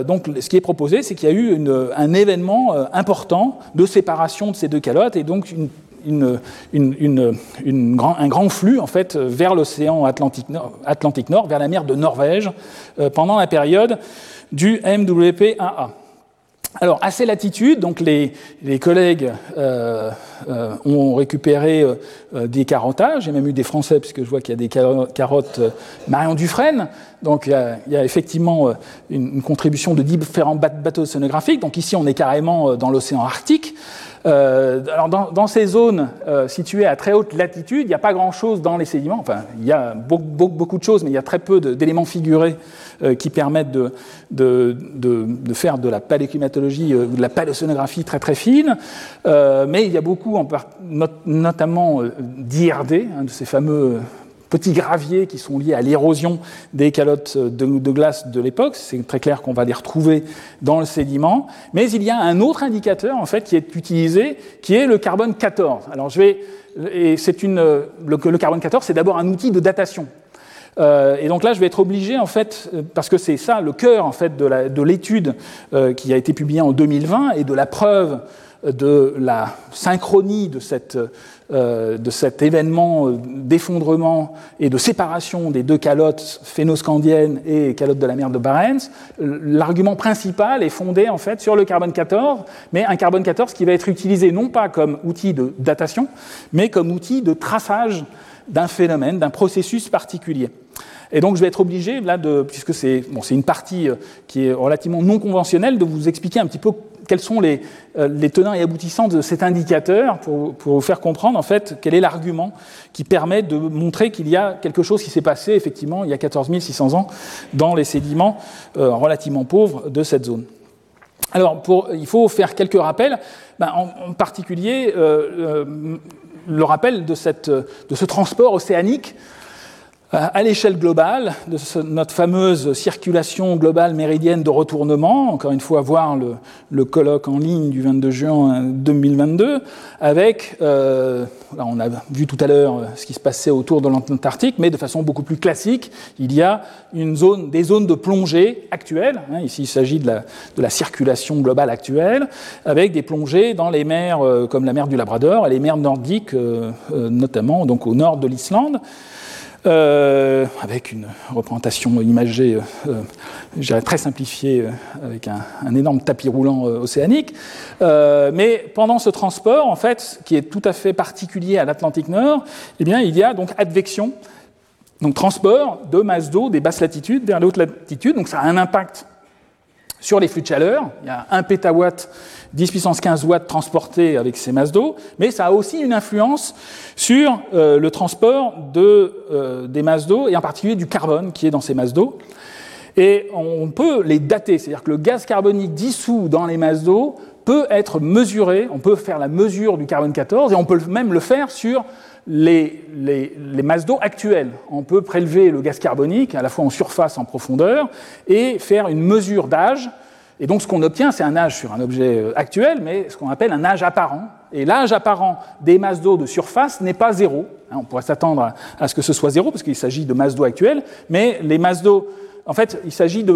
donc, ce qui est proposé, c'est qu'il y a eu un événement important de séparation de ces deux calottes et donc une un grand flux en fait, vers l'océan Atlantique Nord, vers la mer de Norvège, euh, pendant la période du MWP-1A. Alors, à ces latitudes, donc les, collègues euh, euh, ont récupéré des carottages, j'ai même eu des Français, puisque je vois qu'il y a des carottes Marion Dufresne, donc il y, a, effectivement une, une, contribution de différents bateaux sonographiques. Donc ici, on est carrément dans l'océan Arctique. Euh, alors dans, ces zones euh, situées à très haute latitude, il n'y a pas grand-chose dans les sédiments. Enfin, il y a beaucoup, de choses, mais il y a très peu d'éléments figurés euh, qui permettent de, faire de la paléoclimatologie ou de la paléosonographie très très fine. mais il y a beaucoup, en, notamment d'IRD, de ces fameux petits graviers qui sont liés à l'érosion des calottes de, glace de l'époque. C'est très clair qu'on va les retrouver dans le sédiment. Mais il y a un autre indicateur en fait qui est utilisé, qui est le carbone 14. Alors je vais et c'est une le, le carbone 14, c'est d'abord un outil de datation. Euh, et donc là, je vais être obligé, en fait, parce que c'est ça le cœur en fait de l'étude euh, qui a été publiée en 2020 et de la preuve de la synchronie de, cette, euh, de cet événement d'effondrement et de séparation des deux calottes phénoscandiennes et calottes de la mer de Barents, l'argument principal est fondé en fait sur le carbone 14, mais un carbone 14 qui va être utilisé non pas comme outil de datation, mais comme outil de traçage d'un phénomène, d'un processus particulier. Et donc je vais être obligé, là, puisque c'est bon, une partie euh, qui est relativement non conventionnelle, de vous expliquer un petit peu quels sont les, euh, tenants et aboutissants de cet indicateur pour, pour, vous faire comprendre en fait quel est l'argument qui permet de montrer qu'il y a quelque chose qui s'est passé effectivement il y a 14 600 ans dans les sédiments euh, relativement pauvres de cette zone. Alors pour, il faut faire quelques rappels, ben, en, particulier le rappel de, cette, de ce transport océanique à l'échelle globale de notre fameuse circulation globale méridienne de retournement, encore une fois voir le, colloque en ligne du 22 juin 2022, avec, euh, on a vu tout à l'heure ce qui se passait autour de l'Antarctique, mais de façon beaucoup plus classique, il y a une zone, des zones de plongée actuelles, hein, ici il s'agit de la, de la, circulation globale actuelle, avec des plongées dans les mers euh, comme la mer du Labrador et les mers nordiques, euh, notamment donc au nord de l'Islande. Euh, avec une représentation imagée, euh, euh très simplifiée, avec un, énorme tapis roulant océanique. mais pendant ce transport, en fait, qui est tout à fait particulier à l'Atlantique Nord, eh bien, il y a donc advection, donc transport de masse d'eau des basses latitudes vers les hautes latitudes. Donc ça a un impact sur les flux de chaleur. Il y a un pétawatt 10 puissance 15 watts transportés avec ces masses d'eau, mais ça a aussi une influence sur euh, le transport euh, des masses d'eau, et en particulier du carbone qui est dans ces masses d'eau. Et on peut les dater, c'est-à-dire que le gaz carbonique dissous dans les masses d'eau peut être mesuré, on peut faire la mesure du carbone 14, et on peut même le faire sur les, masses d'eau actuelles. On peut prélever le gaz carbonique à la fois en surface, en profondeur, et faire une mesure d'âge et donc ce qu'on obtient, c'est un âge sur un objet euh, actuel, mais ce qu'on appelle un âge apparent. Et l'âge apparent des masses d'eau de surface n'est pas zéro. Hein, on pourrait s'attendre à ce que ce soit zéro, parce qu'il s'agit de masses d'eau actuelles, mais les masses d'eau en fait, il s'agit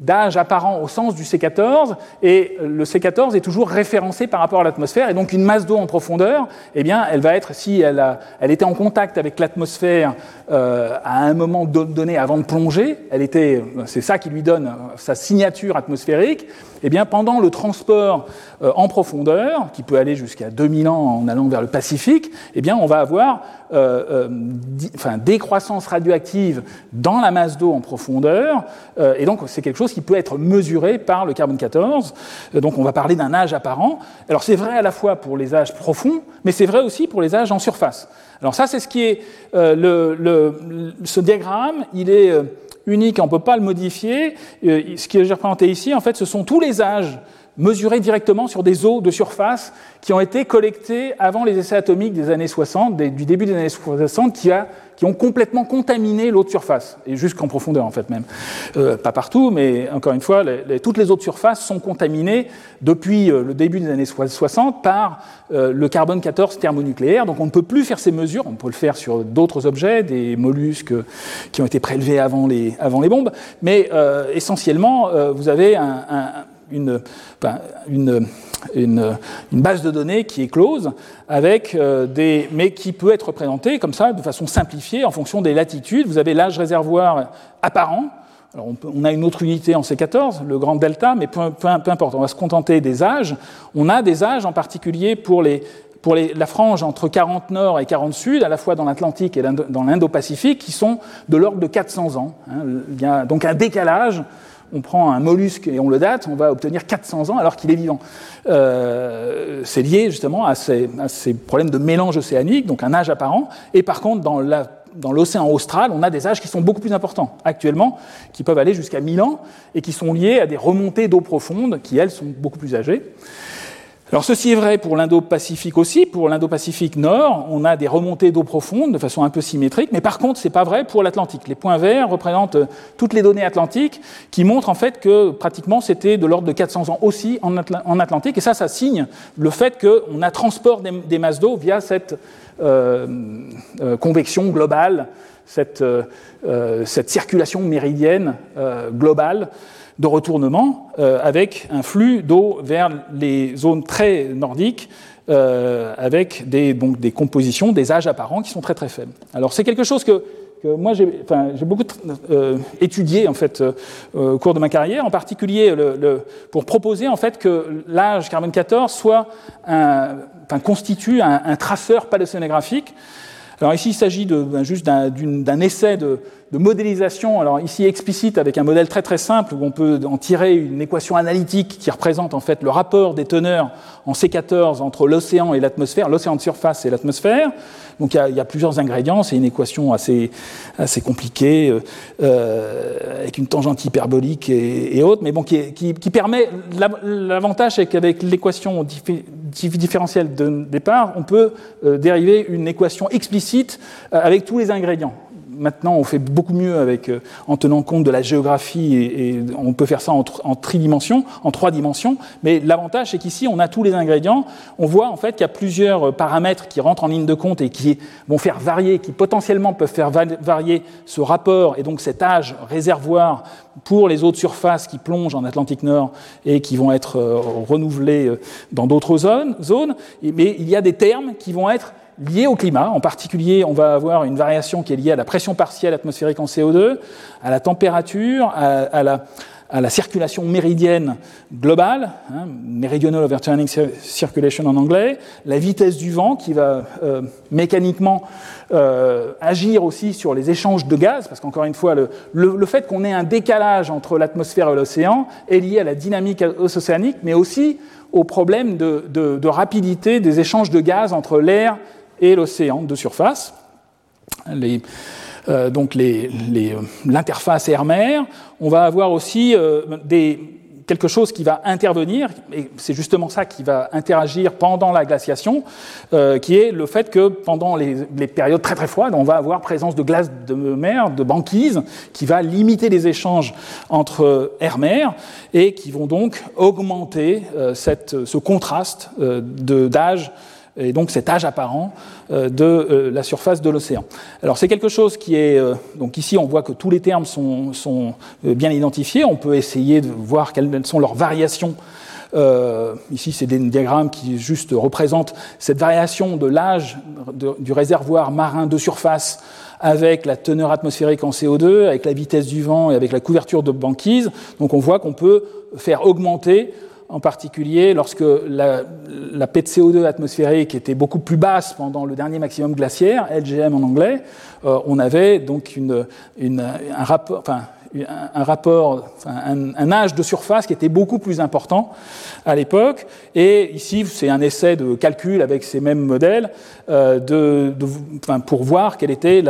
d'âge apparent au sens du C14, et le C14 est toujours référencé par rapport à l'atmosphère, et donc une masse d'eau en profondeur, eh bien, elle va être, si elle, était en contact avec l'atmosphère euh, à un moment donné avant de plonger, elle était, c'est ça qui lui donne sa signature atmosphérique, eh bien, pendant le transport euh, en profondeur, qui peut aller jusqu'à 2000 ans en allant vers le Pacifique, eh bien, on va avoir euh, enfin, décroissance radioactive dans la masse d'eau en profondeur, et donc c'est quelque chose qui peut être mesuré par le carbone 14. donc on va parler d'un âge apparent. Alors c'est vrai à la fois pour les âges profonds, mais c'est vrai aussi pour les âges en surface. Alors ça, c'est ce qui est le, ce diagramme. Il est unique, on ne peut pas le modifier. Euh, ce que j'ai représenté ici, en fait, ce sont tous les âges mesurés directement sur des eaux de surface qui ont été collectés avant les essais atomiques des années 60, du début des années 60, qui, ont complètement contaminé l'eau de surface, et jusqu'en profondeur en fait même. Euh, pas partout, mais encore une fois, toutes les eaux de surface sont contaminées depuis euh, le début des années 60 par euh, le carbone 14 thermonucléaire. Donc on ne peut plus faire ces mesures, on peut le faire sur d'autres objets, des mollusques qui ont été prélevés avant les, avant les bombes, mais essentiellement, vous avez un une, base de données qui est close, avec euh, des, mais qui peut être représentée comme ça, de façon simplifiée, en fonction des latitudes. Vous avez l'âge réservoir apparent. Alors on, a une autre unité en C14, le grand delta, mais peu, peu, importe, on va se contenter des âges. On a des âges en particulier pour les, pour les, la frange entre 40 nord et 40 sud, à la fois dans l'Atlantique et dans l'Indo-Pacifique, qui sont de l'ordre de 400 ans. Hein. Il y a donc un décalage on prend un mollusque et on le date, on va obtenir 400 ans alors qu'il est vivant. Euh, c'est lié justement à ces, problèmes de mélange océanique, donc un âge apparent. Et par contre, dans l'océan austral, on a des âges qui sont beaucoup plus importants actuellement, qui peuvent aller jusqu'à 1000 ans et qui sont liés à des remontées d'eau profonde qui, elles, sont beaucoup plus âgées. Alors ceci est vrai pour l'Indo-Pacifique aussi. Pour l'Indo-Pacifique Nord, on a des remontées d'eau profonde de façon un peu symétrique, mais par contre, ce n'est pas vrai pour l'Atlantique. Les points verts représentent euh, toutes les données atlantiques qui montrent en fait que pratiquement c'était de l'ordre de 400 ans aussi en, Atlantique, et ça, ça signe le fait qu'on a transport des, masses d'eau via cette euh, euh, convection globale, cette, cette circulation méridienne globale de retournement euh, avec un flux d'eau vers les zones très nordiques euh, avec des, donc, des compositions, des âges apparents qui sont très très faibles. Alors c'est quelque chose que, moi j'ai beaucoup euh, étudié en fait au cours de ma carrière, en particulier pour proposer en fait que l'âge carbone 14 soit un, enfin, constitue un, un traceur paléocénographique alors ici, il s'agit ben, juste d'un essai de, de, modélisation, alors ici explicite avec un modèle très très simple où on peut en tirer une équation analytique qui représente en fait le rapport des teneurs en C14 entre l'océan et l'atmosphère, l'océan de surface et l'atmosphère. Donc il y, a, il y, a, plusieurs ingrédients, c'est une équation assez, assez compliquée, euh, euh avec une tangente hyperbolique et, et autres, mais bon, qui, qui, qui permet, l'avantage c'est qu'avec l'équation différentielle de départ, on peut euh, dériver une équation explicite euh, avec tous les ingrédients maintenant, on fait beaucoup mieux euh, en tenant compte de la géographie et, on peut faire ça en, en en trois dimensions. Mais l'avantage, c'est qu'ici, on a tous les ingrédients. On voit en fait qu'il y a plusieurs euh, paramètres qui rentrent en ligne de compte et qui vont faire varier, qui potentiellement peuvent faire varier ce rapport et donc cet âge réservoir pour les eaux de surface qui plongent en Atlantique Nord et qui vont être euh, renouvelées dans d'autres zones. Mais il y a des termes qui vont être liées au climat. En particulier, on va avoir une variation qui est liée à la pression partielle atmosphérique en CO2, à la température, à, la, circulation méridienne globale, hein, meridional overturning circulation en anglais, la vitesse du vent qui va euh, mécaniquement euh, agir aussi sur les échanges de gaz, parce qu'encore une fois, le, fait qu'on ait un décalage entre l'atmosphère et l'océan est lié à la dynamique océanique, mais aussi au problème de rapidité des échanges de gaz entre l'air et l'océan de surface. Euh, donc l'interface air-mer. On va avoir aussi euh, quelque chose qui va intervenir, et c'est justement ça qui va interagir pendant la glaciation, euh, qui est le fait que pendant les, périodes très très froides, on va avoir présence de glace de mer, de banquise, qui va limiter les échanges entre air-mer et qui vont donc augmenter ce contraste d'âge et donc cet âge apparent de la surface de l'océan. Alors c'est quelque chose qui est... donc ici on voit que tous les termes sont, bien identifiés, on peut essayer de voir quelles sont leurs variations euh, ici, c'est des diagrammes qui juste représentent cette variation de l'âge du réservoir marin de surface avec la teneur atmosphérique en CO2, avec la vitesse du vent et avec la couverture de banquise. Donc on voit qu'on peut faire augmenter en particulier lorsque la, la P de CO2 atmosphérique était beaucoup plus basse pendant le dernier maximum glaciaire, LGM en anglais, euh, on avait donc un rapport, un âge de surface qui était beaucoup plus important à l'époque. Et ici, c'est un essai de calcul avec ces mêmes modèles euh, pour voir quelle était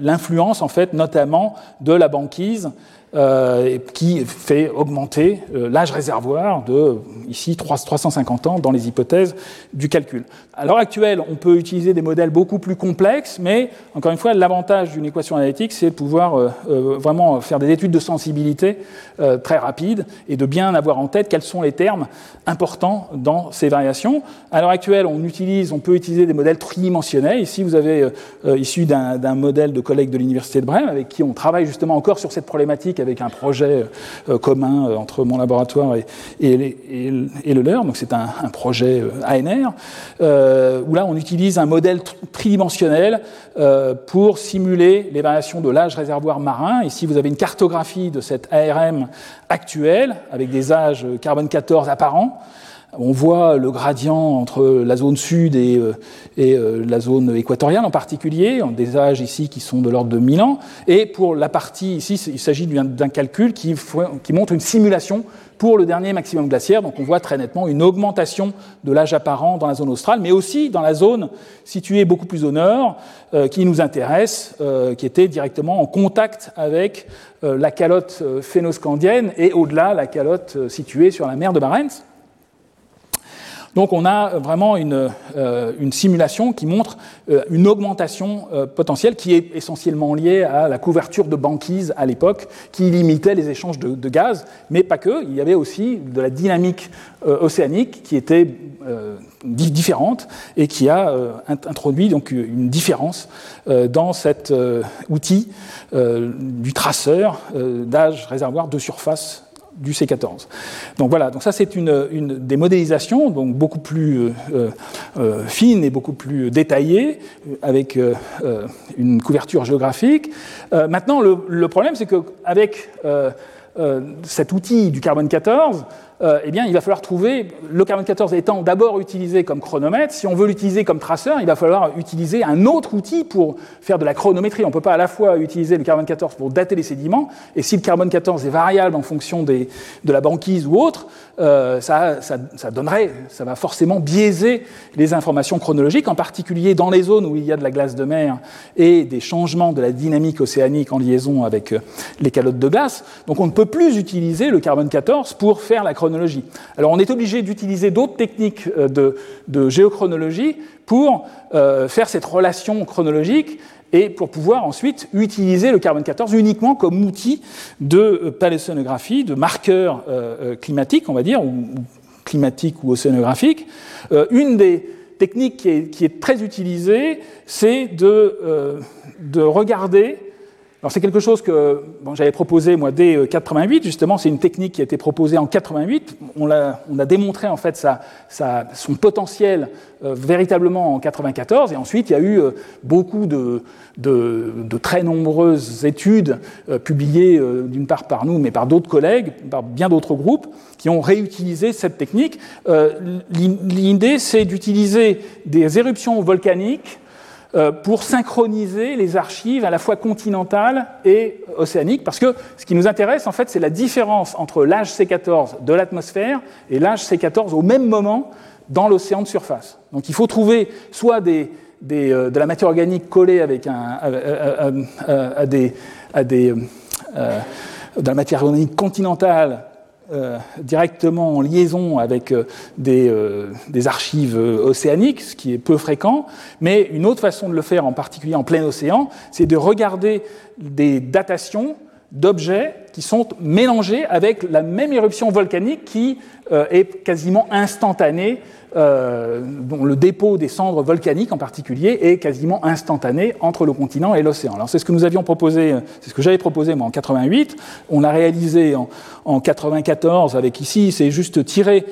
l'influence, en fait, notamment de la banquise euh, qui fait augmenter euh, l'âge réservoir de, ici, 350 ans dans les hypothèses du calcul. À l'heure actuelle, on peut utiliser des modèles beaucoup plus complexes, mais encore une fois, l'avantage d'une équation analytique, c'est de pouvoir euh, vraiment faire des études de sensibilité très rapides et de bien avoir en tête quels sont les termes importants dans ces variations. À l'heure actuelle, on, utilise, on peut utiliser des modèles tridimensionnels. Ici, vous avez issu d'un modèle de collègues de l'Université de Brême avec qui on travaille justement encore sur cette problématique avec un projet euh, commun euh, entre mon laboratoire et, le leur. Donc c'est un, projet euh, ANR, où là on utilise un modèle tridimensionnel pour simuler les variations de l'âge réservoir marin. Ici vous avez une cartographie de cette ARM actuelle avec des âges carbone 14 apparents. On voit le gradient entre la zone sud et, euh, euh, la zone équatoriale en particulier, des âges ici qui sont de l'ordre de 1000 ans. Et pour la partie ici, il s'agit d'un calcul qui, montre une simulation pour le dernier maximum glaciaire. Donc on voit très nettement une augmentation de l'âge apparent dans la zone australe, mais aussi dans la zone située beaucoup plus au nord, euh, qui nous intéresse, qui était directement en contact avec la calotte phénoscandienne et au-delà la calotte située sur la mer de Barents. Donc on a vraiment une, euh, une simulation qui montre euh, une augmentation euh, potentielle qui est essentiellement liée à la couverture de banquise à l'époque, qui limitait les échanges de, de, gaz, mais pas que. Il y avait aussi de la dynamique océanique qui était différente et qui a introduit donc une différence dans cet outil du traceur d'âge réservoir de surface du C14. Donc voilà, donc ça c'est une, des modélisations donc beaucoup plus euh, euh, fines et beaucoup plus détaillées, euh, avec une couverture géographique. maintenant, le, le problème c'est qu'avec cet outil du carbone 14, euh, eh bien, il va falloir trouver, le carbone 14 étant d'abord utilisé comme chronomètre, si on veut l'utiliser comme traceur, il va falloir utiliser un autre outil pour faire de la chronométrie. On ne peut pas à la fois utiliser le carbone 14 pour dater les sédiments, et si le carbone 14 est variable en fonction de la banquise ou autre, euh, ça, ça, ça, donnerait, ça va forcément biaiser les informations chronologiques, en particulier dans les zones où il y a de la glace de mer et des changements de la dynamique océanique en liaison avec euh, les calottes de glace. Donc on ne peut plus utiliser le carbone 14 pour faire la chronométrie alors on est obligé d'utiliser d'autres techniques euh, de, géochronologie pour euh, faire cette relation chronologique et pour pouvoir ensuite utiliser le carbone 14 uniquement comme outil de euh, paléocéanographie, de marqueur climatique, on va dire, ou, climatique ou océanographique. une des techniques qui est, très utilisée, c'est de regarder alors c'est quelque chose que j'avais proposé moi dès 88 euh, justement. C'est une technique qui a été proposée en 88. On a, on a démontré en fait son potentiel euh, véritablement en 94. Et ensuite il y a eu euh, beaucoup de, très nombreuses études publiées d'une part par nous, mais par d'autres collègues, par bien d'autres groupes, qui ont réutilisé cette technique. L'idée c'est d'utiliser des éruptions volcaniques pour synchroniser les archives à la fois continentales et océaniques, parce que ce qui nous intéresse, en fait, c'est la différence entre l'âge C14 de l'atmosphère et l'âge C14 au même moment dans l'océan de surface. Donc il faut trouver soit des, des, euh, de la matière organique collée avec un, à, des, à des euh, de la matière organique continentale euh, directement en liaison avec euh, euh, des, archives océaniques, ce qui est peu fréquent, mais une autre façon de le faire, en particulier en plein océan, c'est de regarder des datations d'objets qui sont mélangés avec la même éruption volcanique qui euh, est quasiment instantanée. Euh, dont le dépôt des cendres volcaniques en particulier est quasiment instantané entre le continent et l'océan. Alors c'est ce que nous avions proposé, c'est ce que j'avais proposé moi en 88. On l'a réalisé en, en 94 avec ici, c'est juste tiré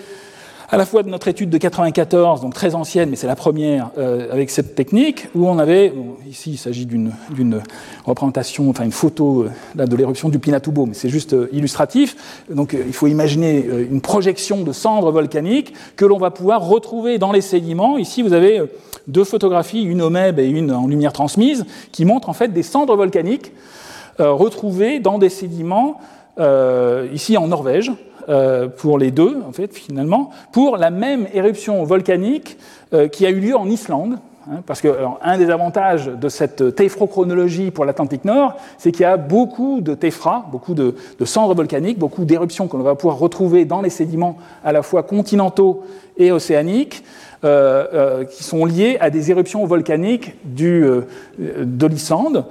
à la fois de notre étude de 94, donc très ancienne, mais c'est la première euh, avec cette technique, où on avait, ici il s'agit d'une représentation, enfin une photo euh, là, de l'éruption du Pinatubo, mais c'est juste euh, illustratif. Donc il faut imaginer une projection de cendres volcaniques que l'on va pouvoir retrouver dans les sédiments. Ici vous avez deux photographies, une au MEB et une en lumière transmise, qui montrent en fait des cendres volcaniques retrouvées dans des sédiments, ici en Norvège, euh, pour les deux, en fait, finalement, pour la même éruption volcanique euh, qui a eu lieu en Islande. Hein, parce que un des avantages de cette téphrochronologie pour l'Atlantique Nord, c'est qu'il y a beaucoup de téphra, beaucoup de, cendres volcaniques, beaucoup d'éruptions qu'on va pouvoir retrouver dans les sédiments à la fois continentaux et océaniques, euh, qui sont liées à des éruptions volcaniques du, de l'Islande.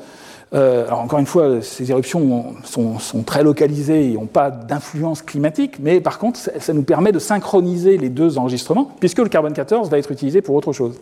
Euh, alors encore une fois, ces éruptions sont, très localisées et n'ont pas d'influence climatique, mais par contre, ça, nous permet de synchroniser les deux enregistrements, puisque le carbone 14 va être utilisé pour autre chose.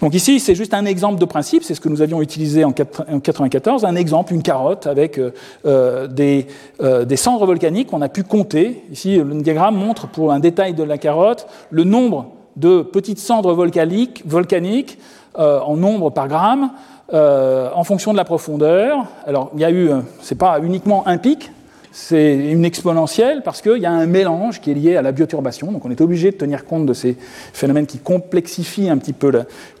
Donc ici, c'est juste un exemple de principe, c'est ce que nous avions utilisé en 1994, un exemple, une carotte avec euh, euh, des, cendres volcaniques qu'on a pu compter. Ici, le diagramme montre pour un détail de la carotte le nombre de petites cendres volcaniques en nombre par gramme. Euh, en fonction de la profondeur. Alors, il y a eu, c'est pas uniquement un pic, c'est une exponentielle parce qu'il y a un mélange qui est lié à la bioturbation. Donc, on est obligé de tenir compte de ces phénomènes qui complexifient un petit peu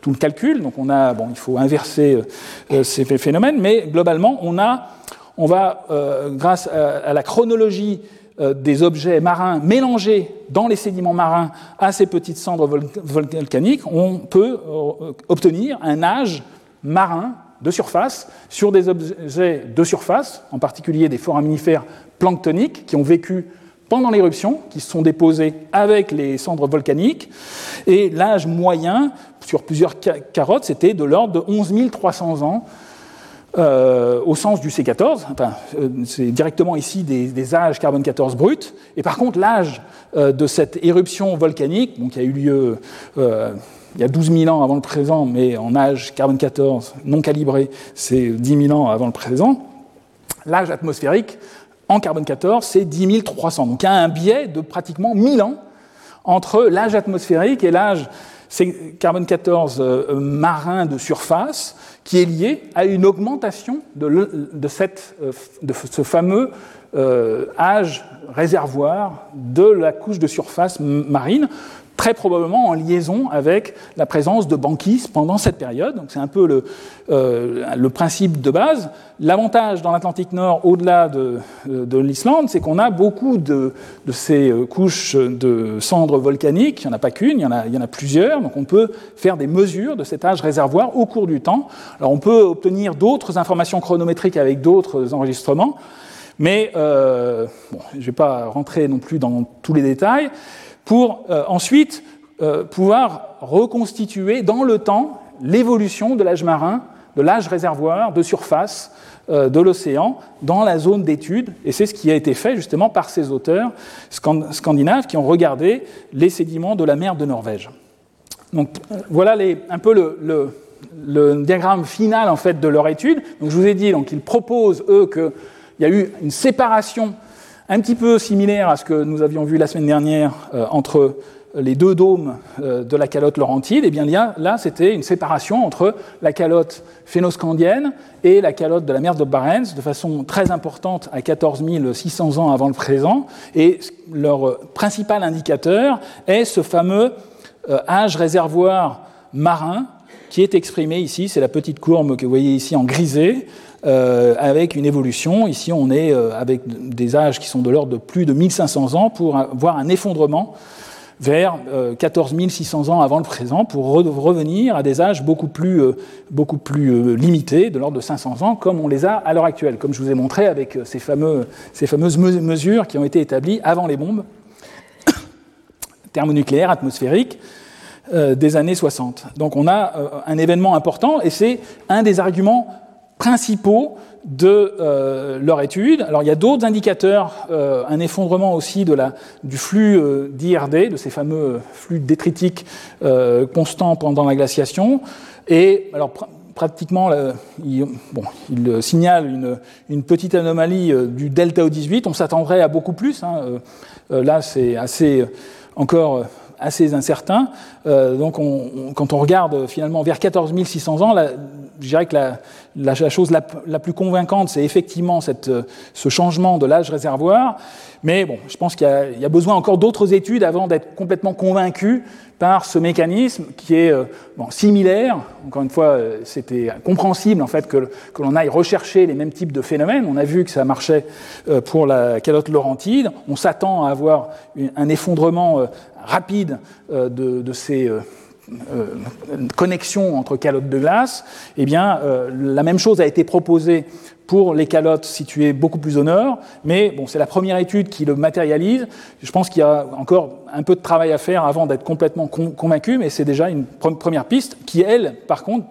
tout le calcul. Donc, on a, bon, il faut inverser euh, ces phénomènes, mais globalement, on a, on va, euh, grâce à, la chronologie des objets marins mélangés dans les sédiments marins à ces petites cendres volcaniques, on peut obtenir un âge marins de surface sur des objets de surface, en particulier des foraminifères planctoniques qui ont vécu pendant l'éruption, qui se sont déposés avec les cendres volcaniques. Et l'âge moyen sur plusieurs carottes, c'était de l'ordre de 11 300 ans. Euh, au sens du C14, euh, c'est directement ici des, âges carbone 14 bruts, et par contre l'âge euh, de cette éruption volcanique, donc, qui a eu lieu il y a 12 000 ans avant le présent, mais en âge carbone 14 non calibré, c'est 10 000 ans avant le présent. L'âge atmosphérique en carbone 14, c'est 10 300. Donc il y a un biais de pratiquement 1000 ans entre l'âge atmosphérique et l'âge carbone 14 euh, marin de surface, qui est lié à une augmentation de, euh, ce fameux euh, âge réservoir de la couche de surface marine très probablement en liaison avec la présence de banquise pendant cette période. Donc c'est un peu le, euh, le, principe de base. L'avantage dans l'Atlantique Nord, au-delà de, de l'Islande, c'est qu'on a beaucoup de, de, ces euh, couches de cendres volcaniques. Il n'y en a pas qu'une, il, il y en a plusieurs. Donc on peut faire des mesures de cet âge réservoir au cours du temps. Alors on peut obtenir d'autres informations chronométriques avec d'autres enregistrements. Mais euh, bon, je ne vais pas rentrer non plus dans tous les détails pour euh, ensuite euh, pouvoir reconstituer dans le temps l'évolution de l'âge marin, de l'âge réservoir de surface euh, de l'océan dans la zone d'étude. Et c'est ce qui a été fait justement par ces auteurs scandinaves qui ont regardé les sédiments de la mer de Norvège. Donc voilà un peu le, diagramme final en fait de leur étude. Donc je vous ai dit qu'ils proposent eux qu'il y a eu une séparation un petit peu similaire à ce que nous avions vu la semaine dernière euh, entre les deux dômes euh, de la calotte laurentide, et eh bien là, c'était une séparation entre la calotte phénoscandienne et la calotte de la mer de Barents, de façon très importante à 14 600 ans avant le présent. Et leur principal indicateur est ce fameux euh, âge réservoir marin qui est exprimé ici, c'est la petite courbe que vous voyez ici en grisé, euh, avec une évolution. Ici, on est euh, avec des âges qui sont de l'ordre de plus de 1500 ans pour voir un effondrement vers 14 euh, 600 ans avant le présent pour revenir à des âges beaucoup plus, beaucoup plus limités, de l'ordre de 500 ans, comme on les a à l'heure actuelle, comme je vous ai montré avec ces, fameux, ces fameuses mesures qui ont été établies avant les bombes (coughs) thermonucléaires atmosphériques des années 60. Donc on a un événement important et c'est un des arguments principaux de euh, leur étude. Alors il y a d'autres indicateurs, euh, un effondrement aussi de la, du flux euh, d'IRD, de ces fameux flux détritiques constants pendant la glaciation. Et alors pratiquement, il, bon, il signale une, une, petite anomalie du delta O18. On s'attendrait à beaucoup plus. Hein. là, c'est assez encore assez incertain. Donc, on, quand on regarde finalement vers 14 600 ans, je dirais que la, chose la, plus convaincante, c'est effectivement cette, ce changement de l'âge réservoir. Mais bon, je pense qu'il y, a besoin encore d'autres études avant d'être complètement convaincu par ce mécanisme qui est euh, similaire. Encore une fois, euh, c'était compréhensible en fait que, l'on aille rechercher les mêmes types de phénomènes. On a vu que ça marchait pour la calotte laurentide. On s'attend à avoir un effondrement rapide de, de ces euh, connexion entre calottes de glace, eh bien, euh, la même chose a été proposée pour les calottes situées beaucoup plus au nord, mais bon, c'est la première étude qui le matérialise. Je pense qu'il y a encore un peu de travail à faire avant d'être complètement convaincu, mais c'est déjà une première piste qui, elle, par contre,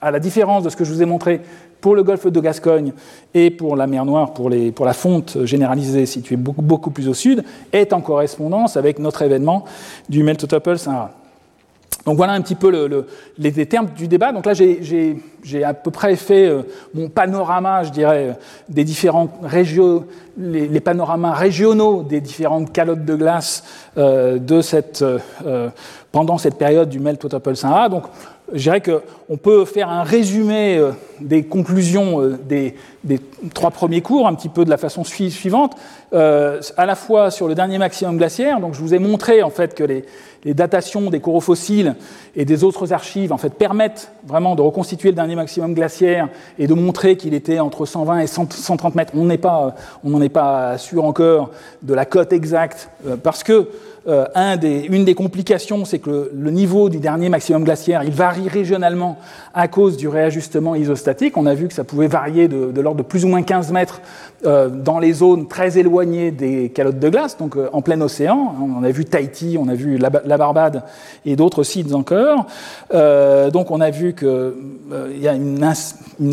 à la différence de ce que je vous ai montré pour le golfe de Gascogne et pour la mer Noire, pour, la fonte généralisée située beaucoup, plus au sud, est en correspondance avec notre événement du Meltotopple-Sahara. Donc voilà un petit peu le, les, termes du débat. Donc là, j'ai à peu près fait euh, mon panorama, je dirais, des différentes régions, les, les, panoramas régionaux des différentes calottes de glace euh, de cette, euh, pendant cette période du Melt-Totopol-Sahara. Donc je dirais qu'on peut faire un résumé euh, des conclusions euh, des, trois premiers cours, un petit peu de la façon suivante, euh, à la fois sur le dernier maximum glaciaire. Donc, je vous ai montré en fait que les, datations des coraux fossiles et des autres archives en fait permettent vraiment de reconstituer le dernier maximum glaciaire et de montrer qu'il était entre 120 et 130 mètres. On n'en est pas sûr encore de la cote exacte parce que euh, une des complications, c'est que le, niveau du dernier maximum glaciaire, il varie régionalement à cause du réajustement isostatique. On a vu que ça pouvait varier de, l'ordre de plus ou moins 15 mètres euh, dans les zones très éloignées des calottes de glace, donc euh, en plein océan. On a vu Tahiti, on a vu la, Barbade et d'autres sites encore. Donc on a vu qu'il y a une,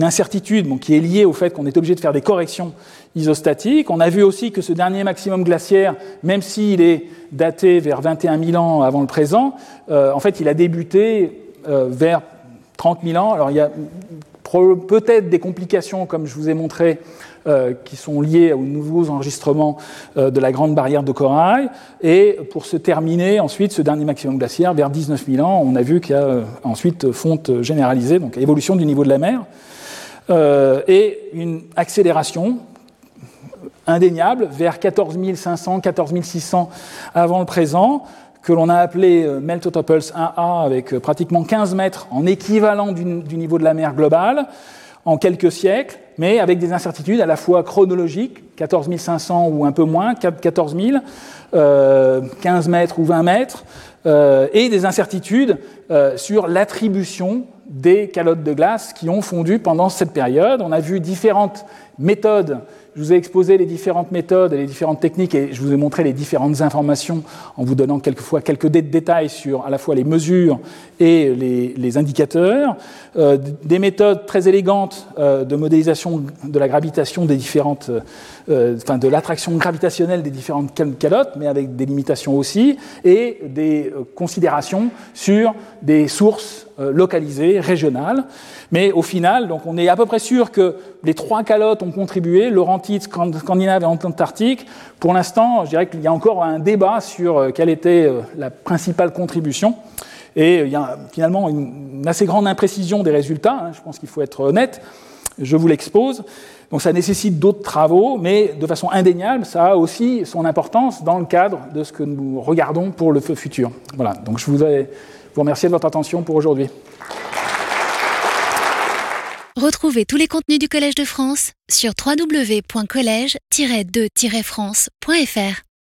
incertitude qui est liée au fait qu'on est obligé de faire des corrections isostatique. On a vu aussi que ce dernier maximum glaciaire, même s'il est daté vers 21 000 ans avant le présent, euh, en fait, il a débuté euh, vers 30 000 ans. Alors, il y a peut-être des complications, comme je vous ai montré, euh, qui sont liées aux nouveaux enregistrements de la grande barrière de corail. Et pour se terminer, ensuite, ce dernier maximum glaciaire, vers 19 000 ans, on a vu qu'il y a ensuite fonte généralisée, donc évolution du niveau de la mer, et une accélération indéniable vers 14 500, 14 600 avant le présent, que l'on a appelé euh, Meltotoples 1A avec euh, pratiquement 15 mètres en équivalent du, niveau de la mer globale en quelques siècles, mais avec des incertitudes à la fois chronologiques, 14 500 ou un peu moins, 14 000, euh, 15 mètres ou 20 mètres, euh, et des incertitudes sur l'attribution des calottes de glace qui ont fondu pendant cette période. On a vu différentes méthodes je vous ai exposé les différentes méthodes et les différentes techniques et je vous ai montré les différentes informations en vous donnant quelquefois quelques détails sur à la fois les mesures et les, indicateurs. Euh, des méthodes très élégantes euh, de modélisation de la gravitation des différentes, euh, enfin de l'attraction gravitationnelle des différentes calottes, mais avec des limitations aussi, et des euh, considérations sur des sources euh, localisées, régionales. Mais au final, donc on est à peu près sûr que les trois calottes ont contribué, Laurentide, Scandinave et Antarctique. Pour l'instant, je dirais qu'il y a encore un débat sur euh, quelle était euh, la principale contribution. Et il y a finalement une, assez grande imprécision des résultats, hein, je pense qu'il faut être honnête, je vous l'expose. Donc ça nécessite d'autres travaux, mais de façon indéniable, ça a aussi son importance dans le cadre de ce que nous regardons pour le futur. Voilà, donc je voudrais vous remercier de votre attention pour aujourd'hui. Retrouvez tous les contenus du Collège de France sur www.colège-2-france.fr.